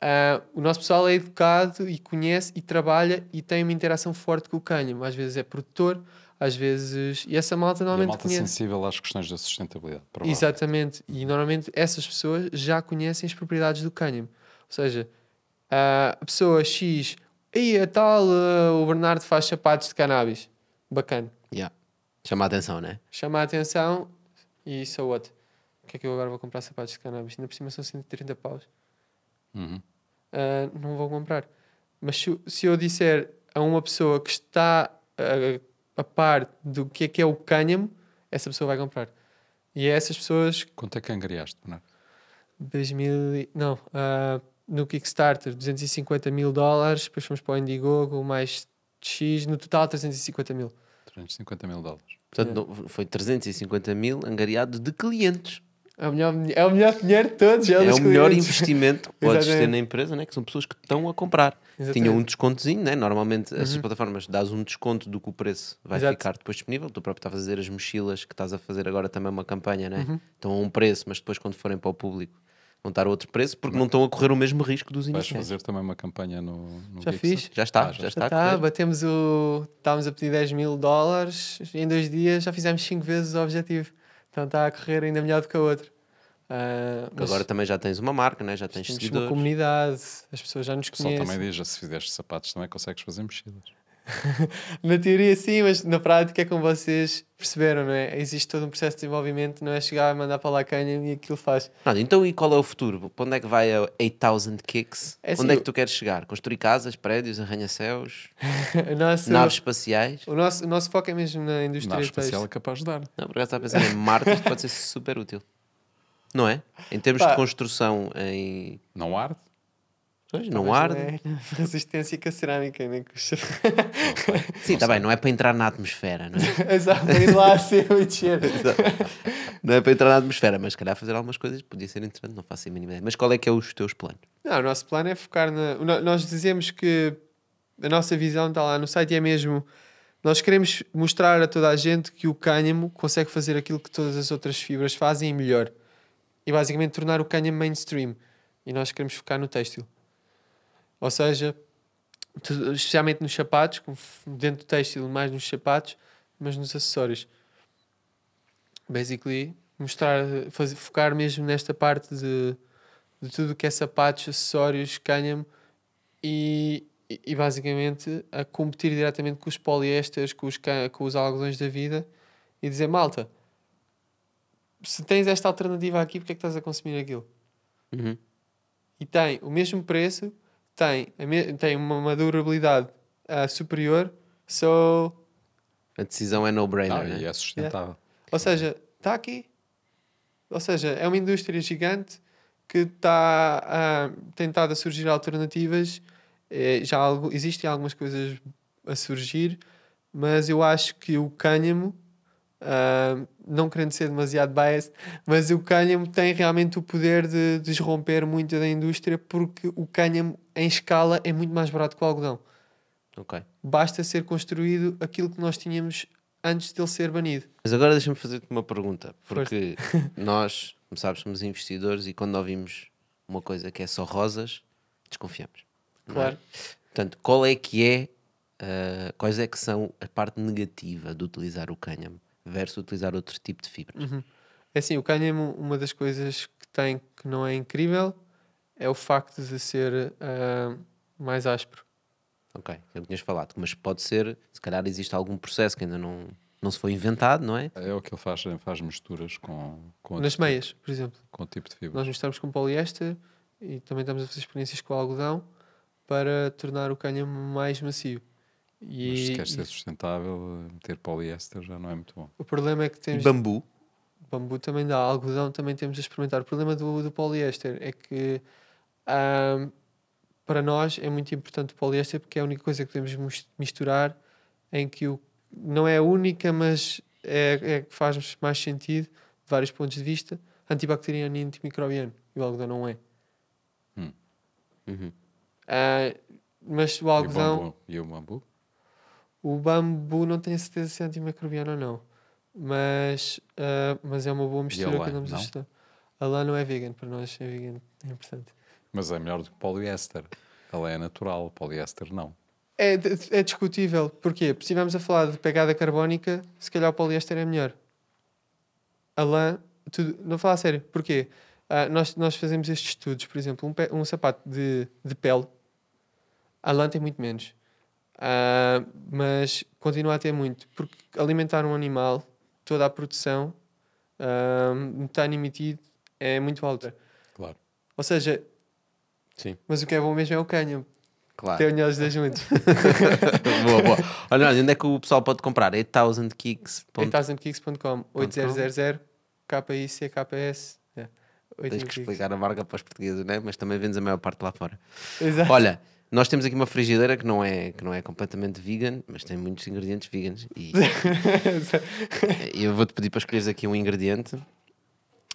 Ah, o nosso pessoal é educado e conhece e trabalha e tem uma interação forte com o cânhamo. Às vezes é produtor, às vezes. E essa malta E a normalmente malta conhece. sensível às questões da sustentabilidade. provável. Exatamente. E normalmente essas pessoas já conhecem as propriedades do cânhamo. Ou seja, a pessoa X, aí a tal, ah, o Bernardo faz sapatos de cannabis. Bacana. Yeah. Chama a atenção, né? Chama a atenção e so what? O que é que eu agora vou comprar sapatos de cannabis? Ainda por cima são 130 paus. Uhum. Ah, não vou comprar. Mas se, se eu disser a uma pessoa que está a par do que é que é o cânhamo, essa pessoa vai comprar. E é essas pessoas Quanto é que angariaste, Bernardo? 2000 e- não, ah, no Kickstarter 250 mil dólares, depois fomos para o Indiegogo mais X, no total 350 mil. 350 mil dólares. Portanto, não- foi 350 mil angariado de clientes. É o melhor, é o melhor dinheiro de todos. É, É o melhor investimento que podes ter na empresa, né? que são pessoas que estão a comprar. Exatamente. Tinham um descontozinho, né? normalmente essas plataformas dás um desconto do que o preço vai Exato. ficar depois disponível. Tu próprio estás a fazer as mochilas que estás a fazer agora também uma campanha, né? Uhum. estão a um preço, mas depois quando forem para o público vão estar a outro preço porque não estão a correr o mesmo risco dos Vais iniciais. fazer também uma campanha no, no Já fiz. Já está, Ah, já, já está. a Tá, correr. batemos o. Estávamos a pedir 10 mil dólares em dois dias, já fizemos 5 vezes o objetivo. Então está a correr ainda melhor do que a outra. Mas Agora também já tens uma marca, né? já tens temos uma seguidores. comunidade, as pessoas já nos O pessoal conhecem. também diz, já se fizeste sapatos também consegues fazer mochilas. Na teoria sim, mas na prática é como vocês perceberam, não é? Existe todo um processo de desenvolvimento, não é chegar a mandar para lá canha e aquilo faz. Nada, então e qual é o futuro? Para onde é que vai a 8000 Kicks? É assim, onde é que tu queres chegar? Construir casas, prédios, arranha-céus, nosso, naves espaciais? o nosso, o nosso foco é mesmo na indústria Nave espacial é capaz de dar. Não, por acaso estava a pensar em Marte, isto pode ser super útil. Não é? Em termos Pá. de construção em. Não arde? Pois, não Mas arde. é resistência com a cerâmica, os... Sim, está bem, não é para entrar na atmosfera, não é? Exato, ir lá a mexer. não é para entrar na atmosfera, mas se calhar fazer algumas coisas podia ser interessante, não faço a mínima ideia. Mas qual é que é os teus planos? Não, o nosso plano é focar na. Nós dizemos que a nossa visão está lá no site e é mesmo. Nós queremos mostrar a toda a gente que o cânhamo consegue fazer aquilo que todas as outras fibras fazem e melhor. E basicamente tornar o cânhamo mainstream. E nós queremos focar no têxtil. Ou seja, especialmente nos sapatos, dentro do têxtil, mais nos sapatos, mas nos acessórios. Basically, mostrar, fazer, focar mesmo nesta parte de, de tudo que é sapatos, acessórios, cânhamo e, e, e basicamente a competir diretamente com os poliésteres, com os, com os algodões da vida e dizer, malta, se tens esta alternativa aqui, porque é que estás a consumir aquilo? Uhum. E tem o mesmo preço, tem, tem uma, durabilidade ah, superior, so, A decisão é no-brainer, Ah, né? e é sustentável. ou seja, está aqui. Ou seja, é uma indústria gigante que está a tentado a surgir alternativas. Eh, já algo, existem algumas coisas a surgir, mas eu acho que o cânhamo, ah, não querendo ser demasiado biased, mas o cânhamo tem realmente o poder de desromper muito da indústria porque o cânhamo em escala é muito mais barato que o algodão. Ok. Basta ser construído aquilo que nós tínhamos antes dele ser banido. Mas agora deixa-me fazer-te uma pergunta, porque nós Como sabes, somos investidores e quando ouvimos uma coisa que é só rosas, desconfiamos. é? Claro. Portanto, qual é que é, ah, quais é que são a parte negativa de utilizar o cânhamo versus utilizar outro tipo de fibras? É assim, o cânhamo, uma das coisas que tem que não é incrível é o facto de ser ah, mais áspero. Ok, é que tinhas falado, mas pode ser, se calhar existe algum processo que ainda não, não se foi inventado, não é? É o que ele faz, faz misturas com, com, Nas outro meias, por exemplo. tipo- com o tipo de fibra. Nós misturamos com poliéster e também estamos a fazer experiências com algodão para tornar o cânhamo mais macio. E, Mas se quer e ser sustentável, meter poliéster já não é muito bom. o problema é que E temos bambu, bambu também dá, algodão também temos a experimentar. O problema do, do poliéster é que para nós é muito importante o poliéster porque é a única coisa que podemos misturar em que o, não é a única, mas é, é que faz mais sentido de vários pontos de vista, antibacteriano e antimicrobiano. E o algodão não é. Hum. Uhum. Ah, mas o E o algodão, bambu? E o bambu? O bambu não tenho certeza se é antimicrobiano ou não. Mas, ah, mas é uma boa mistura lã, que andamos a estudar. A lã não é vegan, para nós é vegan, é importante. Mas é melhor do que poliéster. Ela é natural, o poliéster não. É, é discutível. Porquê? Porque se estivermos a falar de pegada carbónica, se calhar o poliéster é melhor. A lã, tudo, não falar a sério. Porquê? Ah, nós, nós fazemos estes estudos, por exemplo, um, pe- um sapato de, de pele, a lã tem muito menos. Ah, mas continua a ter muito. Porque alimentar um animal, toda a produção, ah, metano emitido, é muito alta. Claro. Ou seja, Sim. mas o que é bom mesmo é o cânhamo. claro. Tem das juntos. boa, boa. Olha, onde é que o pessoal pode comprar? 8000 kicks. 8000kicks.com 8000 KICKS é. Tens 8000 que explicar a marca para os portugueses, né? mas também vendes a maior parte lá fora. Exato. Olha, nós temos aqui uma frigideira que não é, que não é completamente vegan, mas tem muitos ingredientes veganos. E e eu vou-te pedir para escolheres aqui um ingrediente.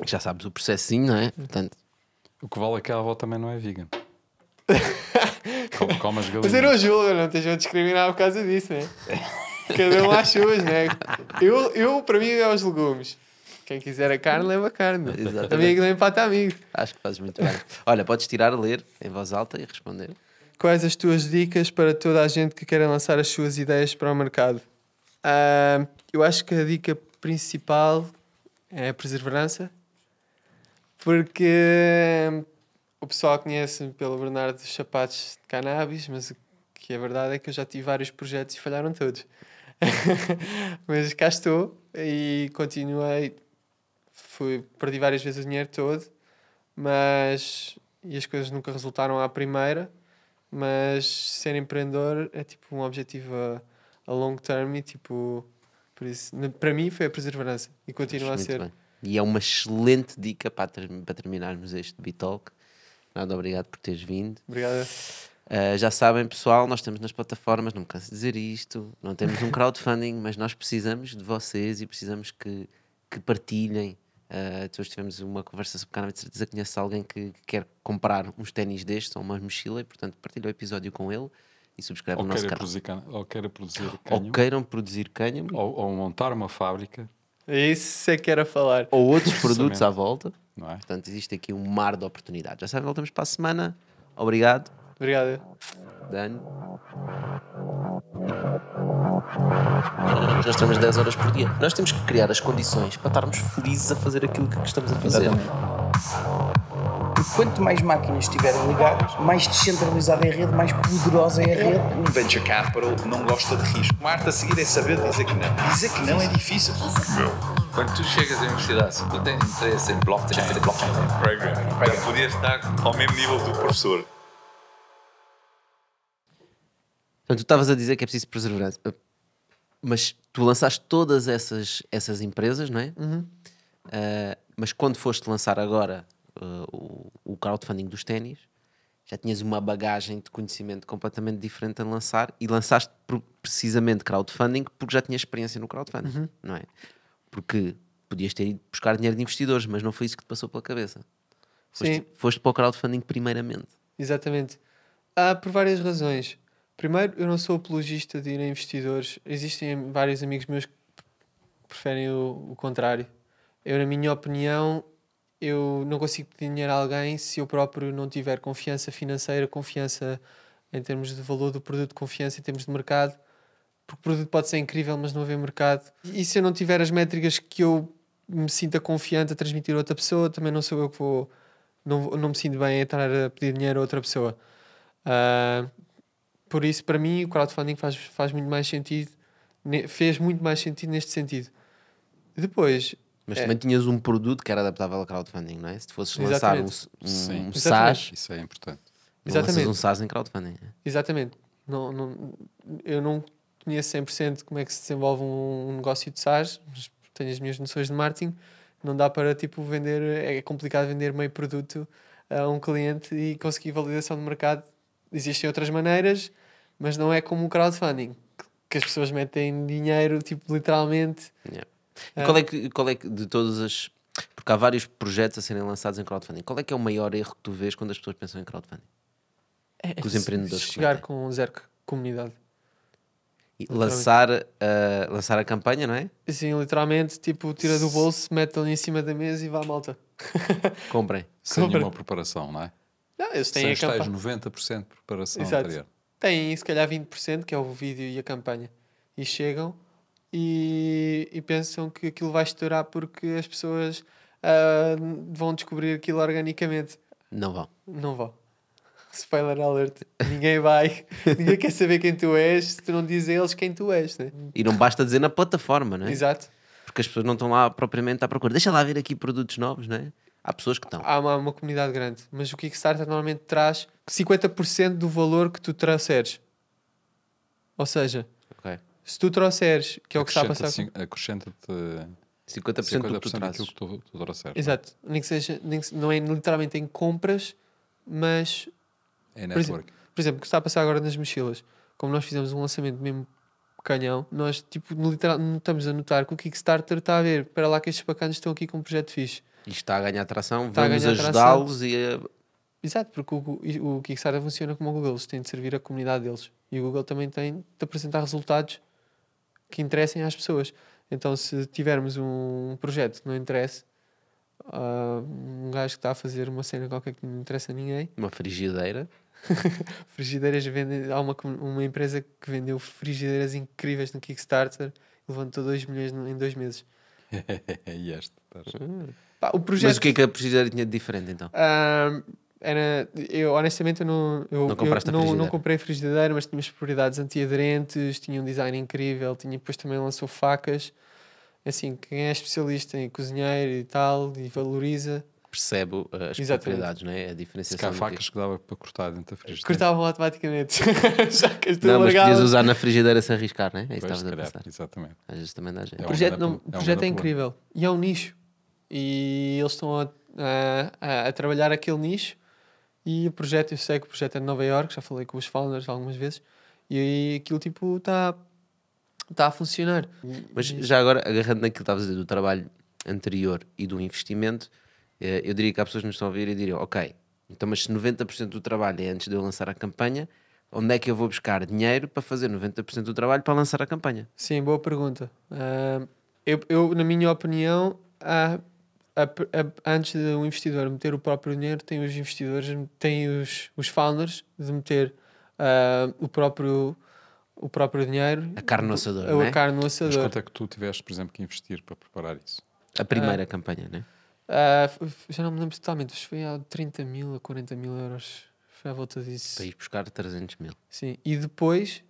Já sabes o processinho, não é? Portanto, O que vale é que a avó também não é vegan. Come, come as Mas eu não galinhas. julgo, não esteja a discriminar por causa disso, né? Cada um às suas, né? Eu, eu, para mim, é os legumes. Quem quiser a carne, leva a carne. Exatamente. Amigo não empata amigo. acho que fazes muito bem. Olha, podes tirar, ler em voz alta e responder. Quais as tuas dicas para toda a gente que quer lançar as suas ideias para o mercado? Ah, eu acho que a dica principal é a perseverança, porque o pessoal conhece-me pelo Bernardo dos sapatos de cannabis, mas o que é verdade é que eu já tive vários projetos e falharam todos. mas cá estou e continuei. Fui, perdi várias vezes o dinheiro todo, mas e as coisas nunca resultaram à primeira. Mas ser empreendedor é tipo um objetivo a, a long term e tipo, por isso, para mim foi a perseverança e continua a ser. bem. E é uma excelente dica para, ter- para terminarmos este Bitalk. Nada, obrigado por teres vindo. Obrigado. Uh, já sabem, pessoal, nós estamos nas plataformas, não me canso de dizer isto. Não temos um crowdfunding, mas nós precisamos de vocês e precisamos que, que partilhem. Uh, hoje tivemos uma conversa sobre cannabis, de certeza que conhece alguém que, que quer comprar uns ténis destes ou uma mochila e, portanto, partilha o episódio com ele e subscreve Ou o nosso canal. produzir, can- ou queira produzir Ou cânhamo, queiram produzir cânhamo ou, ou montar uma fábrica, Isso é que era falar. ou outros produtos à volta. não é? Portanto, existe aqui um mar de oportunidades. Já sabem, voltamos para a semana. Obrigado, Obrigado. Dano. Nós estamos 10 horas por dia. Nós temos que criar as condições para estarmos felizes a fazer aquilo que estamos a fazer. E quanto mais máquinas estiverem ligadas, mais descentralizada é a rede, mais poderosa é a rede. Um venture capital não gosta de risco. Marta a seguir é saber dizer que não. Dizer que não é difícil. Quando tu chegas à universidade, se tu tens interesse em blockchain, blockchain. Para poder estar ao mesmo nível do professor. Portanto, tu estavas a dizer que é preciso perseverança. Mas tu lançaste todas essas, essas empresas, não é? Ah, mas quando foste lançar agora ah, o, o crowdfunding dos ténis, já tinhas uma bagagem de conhecimento completamente diferente a lançar e lançaste precisamente crowdfunding porque já tinhas experiência no crowdfunding, não é? Porque podias ter ido buscar dinheiro de investidores, mas não foi isso que te passou pela cabeça. Foste, Sim. foste para o crowdfunding primeiramente. Exatamente. Há por várias razões. Primeiro, eu não sou apologista de ir a investidores. Existem vários amigos meus que preferem o, o contrário. Eu, na minha opinião, eu não consigo pedir dinheiro a alguém se eu próprio não tiver confiança financeira, confiança em termos de valor do produto, confiança em termos de mercado. Porque o produto pode ser incrível, mas não haver mercado. E se eu não tiver as métricas que eu me sinta confiante a transmitir a outra pessoa, também não sou eu que vou. Não, não me sinto bem a estar a pedir dinheiro a outra pessoa. Ah, por isso, para mim, o crowdfunding faz, faz muito mais sentido, fez muito mais sentido neste sentido. Depois, Mas É. também tinhas um produto que era adaptável ao crowdfunding, não é? Se tu fosses lançar um, Exatamente. um, Sim. um SaaS, Exatamente. Isso é importante. não lanças Exatamente. um SaaS em crowdfunding. é? Exatamente. Não, não, eu não conheço 100% como é que se desenvolve um, um negócio de SaaS, mas tenho as minhas noções de marketing. Não dá para tipo vender, é complicado vender meio produto a um cliente e conseguir validação de mercado. Existem outras maneiras, mas não é como o crowdfunding, que- as pessoas metem dinheiro, tipo, literalmente. Yeah. Ah. E qual é, que, qual é que de todas as. Porque há vários projetos a serem lançados em crowdfunding. Qual é que é o maior erro que tu vês quando as pessoas pensam em crowdfunding? É, Que os empreendedores chegar cometem. com zero comunidade. E lançar, a- lançar a campanha, não é? Assim, literalmente, tipo, tira do bolso, mete ali em cima da mesa e vá à malta. Comprem. Sem Compra. nenhuma preparação, não é? Não, eles têm Sem a campanha. 90% de preparação Exato. anterior. Têm se calhar 20%, que é o vídeo e a campanha. E chegam e, e pensam que aquilo vai estourar porque as pessoas ah, vão descobrir aquilo organicamente. Não vão. Não vão. Spoiler alert. Ninguém vai. Ninguém quer saber quem tu és se tu não dizes a eles quem tu és, né? E não basta dizer na plataforma, não é? Exato. Porque as pessoas não estão lá propriamente à procura. Deixa lá ver aqui produtos novos, não é? Há pessoas que estão. Há uma, uma comunidade grande. Mas o Kickstarter normalmente traz 50% do valor que tu trouxeres. Ou seja, Ok. se tu trouxeres, que é o que está a passar. Acrescenta-te cin- Acrescenta-te 50%, do que tu 50% trazes. daquilo que tu, tu trouxeres. Exato. Nem que seja, nem que não é literalmente em compras, mas, É Por exemplo, network. por exemplo, o que está a passar agora nas mochilas, como nós fizemos um lançamento mesmo canhão, nós tipo, no literal, não estamos a notar que o Kickstarter está a ver, para lá que estes bacanas estão aqui com um projeto fixe. Isto está a ganhar atração, Está vamos ajudá-los e a- Exato, porque o, o, Kickstarter funciona como o Google, eles têm de servir a comunidade deles. E o Google também tem de apresentar resultados que interessem às pessoas. Então, se tivermos um projeto que não interessa, ah, um gajo que está a fazer uma cena qualquer que não interessa a ninguém, uma frigideira. frigideiras vende, há uma, uma empresa que vendeu frigideiras incríveis no Kickstarter e levantou 2 milhões em dois meses. e este. estás- Pá, o projeto. Mas o que é que a frigideira tinha de diferente então? Era, eu honestamente eu não, eu, Não eu não, não comprei frigideira, mas tinha as propriedades antiaderentes, tinha um design incrível, tinha, depois também lançou facas. Assim, quem é especialista em cozinheiro e tal e valoriza, Percebe uh, as Exatamente. propriedades, não é? A Se diferenciação. cá há facas que dava para cortar dentro da frigideira. cortavam automaticamente. Já que estou Não, mas podias usar na frigideira sem arriscar, não é? É isso que estavas se a pensar. exatamente. Às vezes também dá jeito. É O projeto, grande não, é um projeto é incrível e é um nicho. E eles estão a, a, a- trabalhar aquele nicho. E o projeto, eu sei que o projeto é de Nova York, já falei com os founders algumas vezes. E aquilo tipo está tá a funcionar. Mas já agora, agarrando naquilo que estavas a dizer do trabalho anterior e do investimento, eh, eu diria que há pessoas que nos estão a ouvir e diriam: Ok, então, mas se 90% do trabalho é antes de eu lançar a campanha, onde é que eu vou buscar dinheiro para fazer 90% do trabalho para lançar a campanha? Sim, boa pergunta. Ah, eu, eu, na minha opinião, há- a- a- antes de um investidor meter o próprio dinheiro, tem os investidores, tem os, os founders de meter ah, o, próprio, o próprio dinheiro, A carne no assador, a, é? a carne no Mas assador. quanto é que tu tiveste, por exemplo, que investir para preparar isso? A primeira campanha, né? F- já não me lembro totalmente, mas foi a 30 mil a 40 mil euros. Foi à volta disso. Para ir buscar 300 mil. Sim. E depois,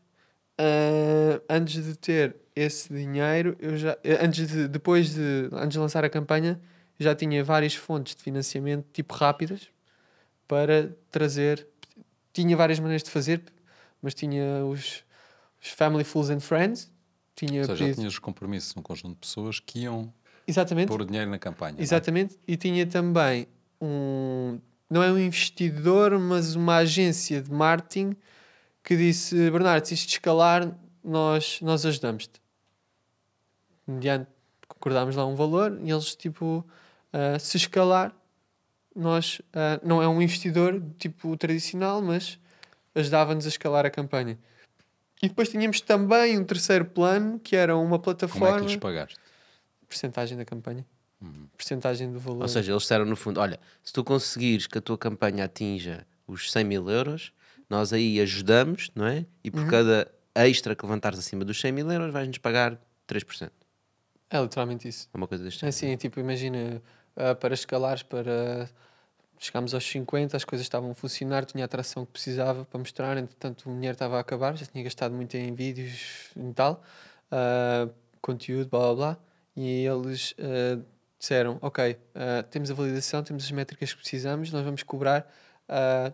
ah, antes de ter esse dinheiro, eu já, eh, antes de, depois de, antes de lançar a campanha, já tinha várias fontes de financiamento, tipo rápidas, para trazer. Tinha várias maneiras de fazer, mas tinha os, os Family Fools and Friends. Tinha Ou seja, já pedido- tinhas compromissos num conjunto de pessoas que iam Exatamente. pôr dinheiro na campanha. é? Exatamente, e tinha também um. Não é um investidor, mas uma agência de marketing que disse: Bernardo, se isto escalar, nós, nós ajudamos-te. Mediante, concordámos lá um valor e eles, tipo, ah, se escalar, nós. ah, não é um investidor tipo tradicional, mas ajudava-nos a escalar a campanha. E depois tínhamos também um terceiro plano, que era uma Como é que plataforma. lhes pagaste? Percentagem da campanha. Porcentagem do valor. Ou seja, eles disseram no fundo: olha, se tu conseguires que a tua campanha atinja os 100 mil euros, nós aí ajudamos, não é? E por cada extra que levantares acima dos 100 mil euros, vais-nos pagar 3%. é literalmente isso. É uma coisa deste É género. assim, tipo, imagina, ah, para escalares, para chegámos aos 50, as coisas estavam a funcionar, tinha a atração que precisava para mostrar, entretanto o dinheiro estava a acabar, já tinha gastado muito em vídeos e tal, ah, conteúdo, blá blá blá, e eles ah, disseram, ok, ah, temos a validação, temos as métricas que precisamos, nós vamos cobrar ah,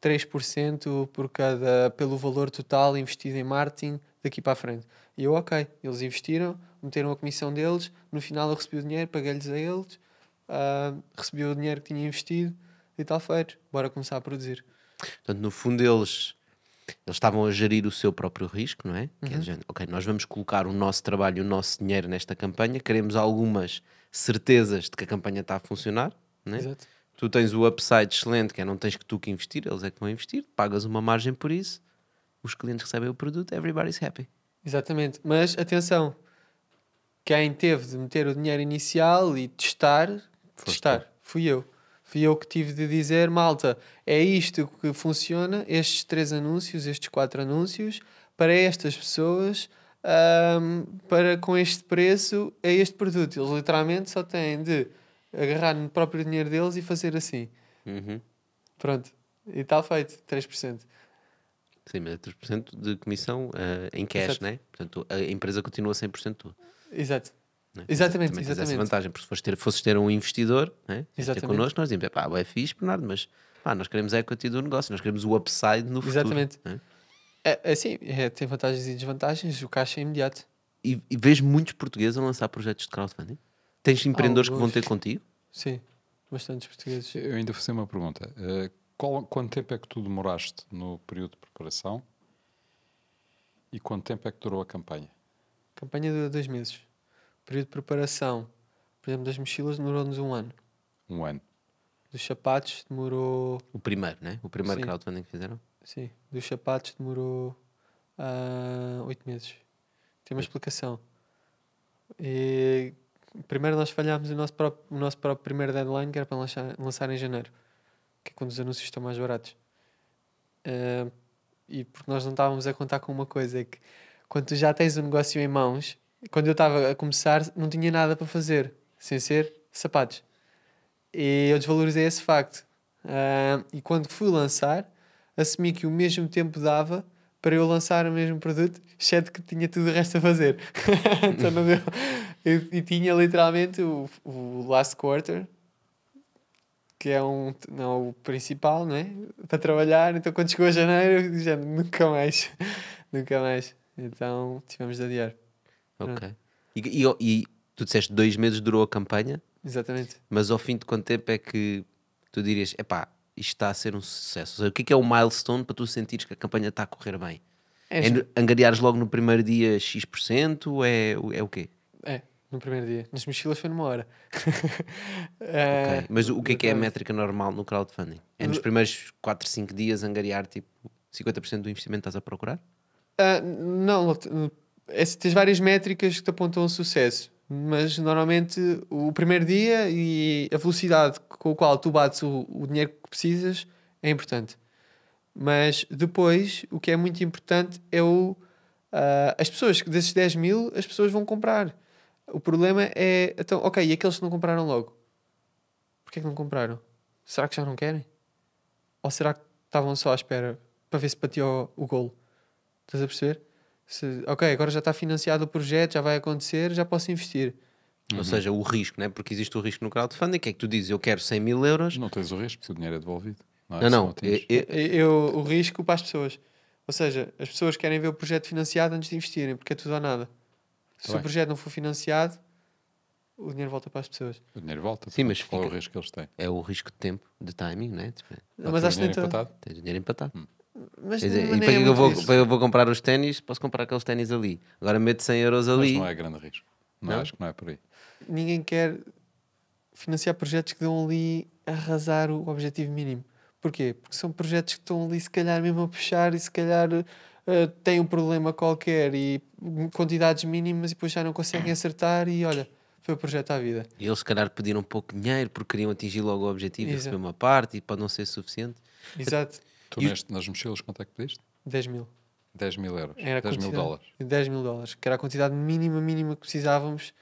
3% por cada, pelo valor total investido em marketing daqui para a frente. E eu, ok, eles investiram, meteram a comissão deles, no final eu recebi o dinheiro, paguei-lhes a eles, ah, recebi o dinheiro que tinha investido e tal feito. Bora começar a produzir. Portanto, no fundo, eles, eles estavam a gerir o seu próprio risco, não é? Que é Uhum. do género, ok, nós vamos colocar o nosso trabalho e o nosso dinheiro nesta campanha, queremos algumas certezas de que a campanha está a funcionar, não é? Exato. Tu tens o upside excelente, que é não tens que tu que investir, eles é que vão investir, pagas uma margem por isso, os clientes recebem o produto, everybody's happy. Exatamente. Mas atenção, quem teve de meter o dinheiro inicial e testar, testar, fui eu. Fui eu que tive de dizer, malta, é isto que funciona, estes três anúncios, estes quatro anúncios, para estas pessoas, ahm, para com este preço, é este produto. Eles literalmente só têm de agarrar no próprio dinheiro deles e fazer assim. Uhum. Pronto. E está feito, 3%. Sim, mas é 3% de comissão eh, em cash, Exato. não é? Portanto, a empresa continua 100% tua. Exato. Não é? Exatamente, Também tens essa exatamente. vantagem, porque se fosses ter, fosses ter um investidor, não é? Ter Exatamente. connosco, nós dizemos, pá, é fixe, Bernardo, mas pá, nós queremos a equity do negócio, nós queremos o upside no futuro. Exatamente. não é? É, assim, é, tem vantagens e desvantagens, o caixa é imediato. E, e vês muitos portugueses a lançar projetos de crowdfunding? Tens empreendedores que vão ter contigo? Sim, bastantes portugueses. Eu ainda vou fazer uma pergunta. Eh, qual- quanto tempo é que tu demoraste no período de preparação e quanto tempo é que durou a campanha? A campanha dura dois meses. Período de preparação, por exemplo, das mochilas demorou-nos um ano. Um ano. Dos sapatos demorou. O primeiro, né? O primeiro Sim. crowdfunding que fizeram? Sim, dos sapatos demorou ah, oito meses. Tem uma explicação. E primeiro nós falhámos o nosso próprio, o nosso próprio primeiro deadline, que era para lançar, lançar em janeiro, que é quando os anúncios estão mais baratos. Ah, e porque nós não estávamos a contar com uma coisa, é que quando tu já tens o negócio em mãos, quando eu estava a começar, não tinha nada para fazer, sem ser sapatos. E eu desvalorizei esse facto. Ah, e quando fui lançar, assumi que o mesmo tempo dava para eu lançar o mesmo produto, exceto que tinha tudo o resto a fazer. então não deu. E, tinha literalmente o, o last quarter, que é um, não, o principal, não é? Para trabalhar. Então quando chegou a janeiro, disse, nunca mais, nunca mais. Então tivemos de adiar. Ok. E, e- e tu disseste dois meses durou a campanha, Exatamente. mas ao fim de quanto tempo é que tu dirias, epá, isto está a ser um sucesso? Seja, o que é que é o milestone para tu sentires que a campanha está a correr bem? É, É, angariares logo no primeiro dia X%? É, o- é o quê? é, no primeiro dia. Nas mochilas foi numa hora. É, Ok. Mas o, que é que é a métrica normal no crowdfunding? É nos primeiros 4, 5 dias angariar tipo 50% do investimento que estás a procurar? Ah, não, é, tens várias métricas que te apontam ao sucesso, mas normalmente o primeiro dia e a velocidade com a qual tu bates o, o dinheiro que precisas é importante. Mas depois, o que é muito importante é o. ah, as pessoas, desses 10 mil, as pessoas vão comprar. O problema é. Então, ok, e aqueles que não compraram logo? Porquê que não compraram? Será que já não querem? Ou será que estavam só à espera para ver se batia o golo? Estás a perceber? Se, ok, agora já está financiado o projeto, já vai acontecer, já posso investir. Ou seja, o risco, né? porque existe o risco no crowdfunding, que é que tu dizes, eu quero 100 mil euros. Não tens o risco, porque o dinheiro é devolvido. é? Não, Se não. eu- eu- Eu, o risco para as pessoas. Ou seja, as pessoas querem ver o projeto financiado antes de investirem, porque é tudo ou nada. Se Tá o bem. projeto não for financiado, o dinheiro volta para as pessoas. O dinheiro volta. Sim, mas qual é o risco que eles têm? é o risco de tempo, de timing, né? Tipo, Vai mas o acho que dinheiro empatado? tens o dinheiro empatado. Mas, mas e para que é eu vou, para eu vou comprar os ténis, posso comprar aqueles ténis ali. Agora meto 100 euros Mas ali. não é grande risco. Não, Não? acho que não é por aí. Ninguém quer financiar projetos que dão ali a arrasar o objetivo mínimo. Porquê? Porque são projetos que estão ali, se calhar, mesmo a puxar e se calhar eh, têm um problema qualquer e quantidades mínimas e depois já não conseguem acertar e olha, foi o projeto à vida. E eles, se calhar, pediram pouco dinheiro porque queriam atingir logo o objetivo e Exato. receber uma parte e pode não ser suficiente. Exato. Tu E neste, nas mochilas quanto é que pediste? 10 mil. 10 mil euros. Era a 10 mil dólares. 10 mil dólares, que era a quantidade mínima, mínima que precisávamos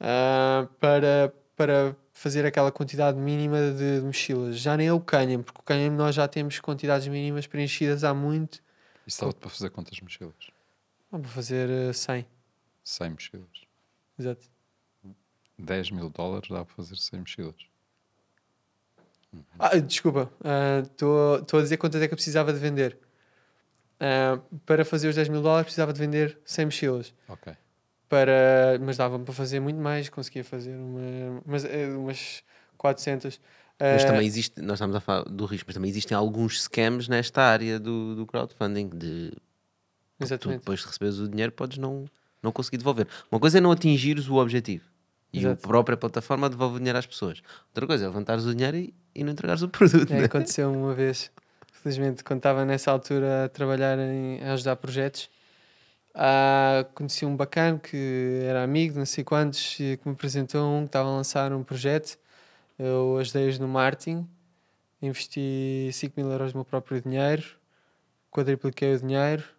ah, para, para fazer aquela quantidade mínima de mochilas. Já nem é o Canham, porque o Canham nós já temos quantidades mínimas preenchidas há muito. Isso estava para fazer quantas mochilas? Vamos fazer ah, 100. 100 mochilas. Exato. 10 mil dólares dá para fazer 100 mochilas. Ah, desculpa, estou a dizer quantas é que eu precisava de vender. Ah, para fazer os 10 mil dólares precisava de vender 100 mochilas. Ok. Para, mas dava-me para fazer muito mais, conseguia fazer uma, umas, eh, umas 400. Mas Ah, também existe, nós estamos a falar do risco, mas também existem alguns scams nesta área do, do crowdfunding. De tu Exatamente. depois de receberes o dinheiro podes não, não conseguir devolver. Uma coisa é não atingires o objetivo e a própria plataforma devolve o dinheiro às pessoas. Outra coisa é levantares o dinheiro e, e não entregares o produto. É, né? aconteceu uma vez, felizmente, quando estava nessa altura a trabalhar em, a ajudar projetos. ah, conheci um bacana que era amigo, não sei quantos, e que me apresentou um que estava a lançar um projeto. Eu ajudei-os no marketing, investi 5 mil euros do meu próprio dinheiro, quadripliquei o dinheiro.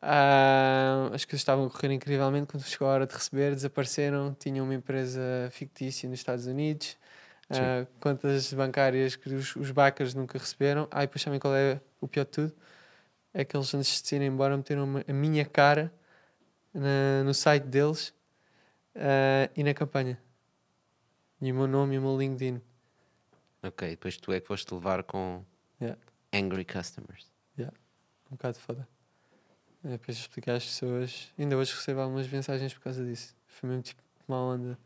Ah, as coisas estavam a correr incrivelmente. Quando chegou a hora de receber, desapareceram. Tinham uma empresa fictícia nos Estados Unidos. Ah, contas bancárias que os, os backers nunca receberam. Ah, e depois sabem qual é o pior de tudo? É que eles, antes de se irem embora, meteram uma- a minha cara na- no site deles ah, e na campanha. E o meu nome e o meu LinkedIn. Ok, depois tu é que foste levar com Yeah. angry customers. Um bocado foda. É, depois explicar às pessoas. Ainda hoje recebo algumas mensagens por causa disso. Foi mesmo tipo má onda.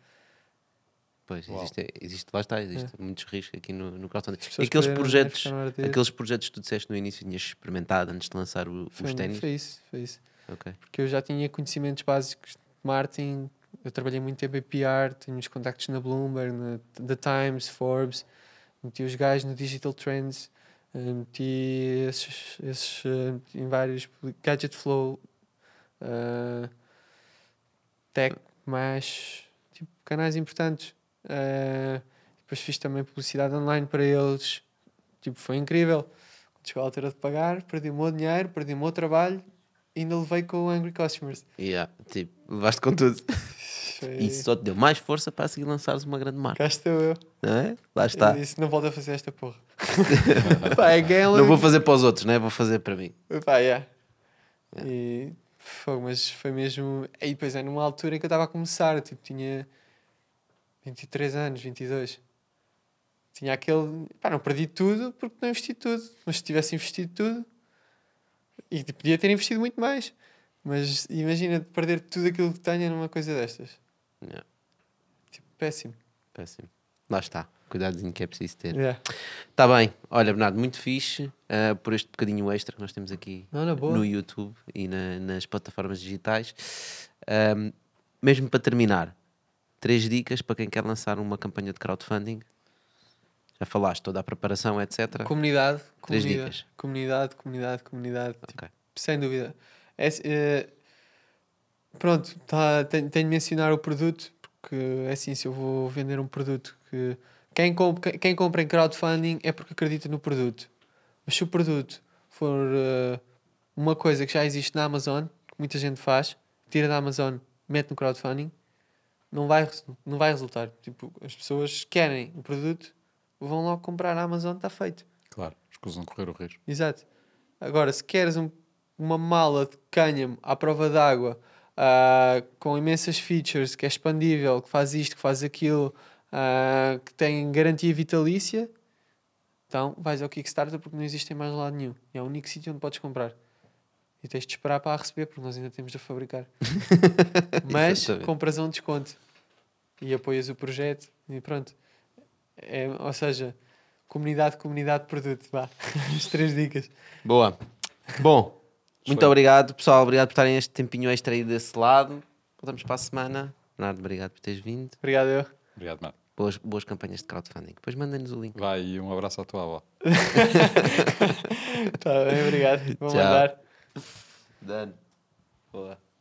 Pois, Uau. existe, existe, lá está, existe muitos riscos aqui no, no crowdfunding. Aqueles projetos, aqueles projetos que tu disseste no início tinhas experimentado antes de lançar o- Foi, os ténis. foi isso, foi isso. Ok. Porque eu já tinha conhecimentos básicos de marketing. Eu trabalhei muito tempo em PR, tenho os contactos na Bloomberg, na The Times, Forbes. Meti os gajos no Digital Trends. Eh, Meti esses, esses eh, em vários. Gadget Flow. eh, Tech, mais. Tipo, canais importantes. Eh, depois fiz também publicidade online para eles. Tipo, foi incrível. Chegou a altura de pagar, perdi o meu dinheiro, perdi o meu trabalho e ainda levei com o Angry Customers. Yeah, tipo, levaste com tudo. Foi... E isso só te deu mais força para seguir lançares uma grande marca. Cá estou eu. Não é? Lá está. Eu disse, não volto a fazer esta porra. Pá, é Galen. Não vou fazer para os outros, né? vou fazer para mim. Pá, yeah. E fogo, mas foi mesmo. E depois é numa altura em que eu estava a começar, tipo, tinha 23 anos, 22. Tinha aquele. Pá, não perdi tudo porque não investi tudo. Mas se tivesse investido tudo. E tipo, podia ter investido muito mais. Mas imagina perder tudo aquilo que tenho numa coisa destas. Yeah, Tipo, péssimo. péssimo. Lá está. Cuidadozinho que é preciso ter. Yeah. Está bem. Olha, Bernardo, muito fixe ah, por este bocadinho extra que nós temos aqui Não, boa. no YouTube e na- nas plataformas digitais. Ahm, mesmo para terminar, três dicas para quem quer lançar uma campanha de crowdfunding. Já falaste toda a preparação, etc. Comunidade, Três comunidade, dicas. comunidade, comunidade, comunidade. Ok. Sem dúvida. É, eh, pronto, tá, tenho, tenho de mencionar o produto, porque é assim, se eu vou vender um produto que quem, comp- quem- compra em crowdfunding é porque acredita no produto. Mas se o produto for eh, uma coisa que já existe na Amazon, que muita gente faz, tira da Amazon, mete no crowdfunding, não vai, não vai resultar. Tipo, as pessoas querem o produto, vão logo comprar na Amazon, está feito. Claro, escusam correr o risco. Exato. Agora, se queres um- uma mala de cânhamo à prova d'água, ah, com imensas features, que é expandível, que faz isto, que faz aquilo, ah, que tem garantia vitalícia, então vais ao Kickstarter porque não existe em mais lado nenhum. É o único sítio onde podes comprar. E tens de esperar para a receber, porque nós ainda temos de fabricar. Mas compras a um desconto e apoias o projeto e pronto. É, ou seja, comunidade, comunidade, produto. Vá. As três dicas. Boa. Bom, muito obrigado, pessoal. Obrigado por estarem este tempinho extra aí desse lado. Voltamos para a semana. Bernardo, obrigado por teres vindo. Obrigado, eu. Obrigado, Matt. Boas, boas campanhas de crowdfunding. Depois mandem-nos o link. Vai e um abraço à tua avó. Tá bem, obrigado. Vou Tchau. mandar. Done. Boa.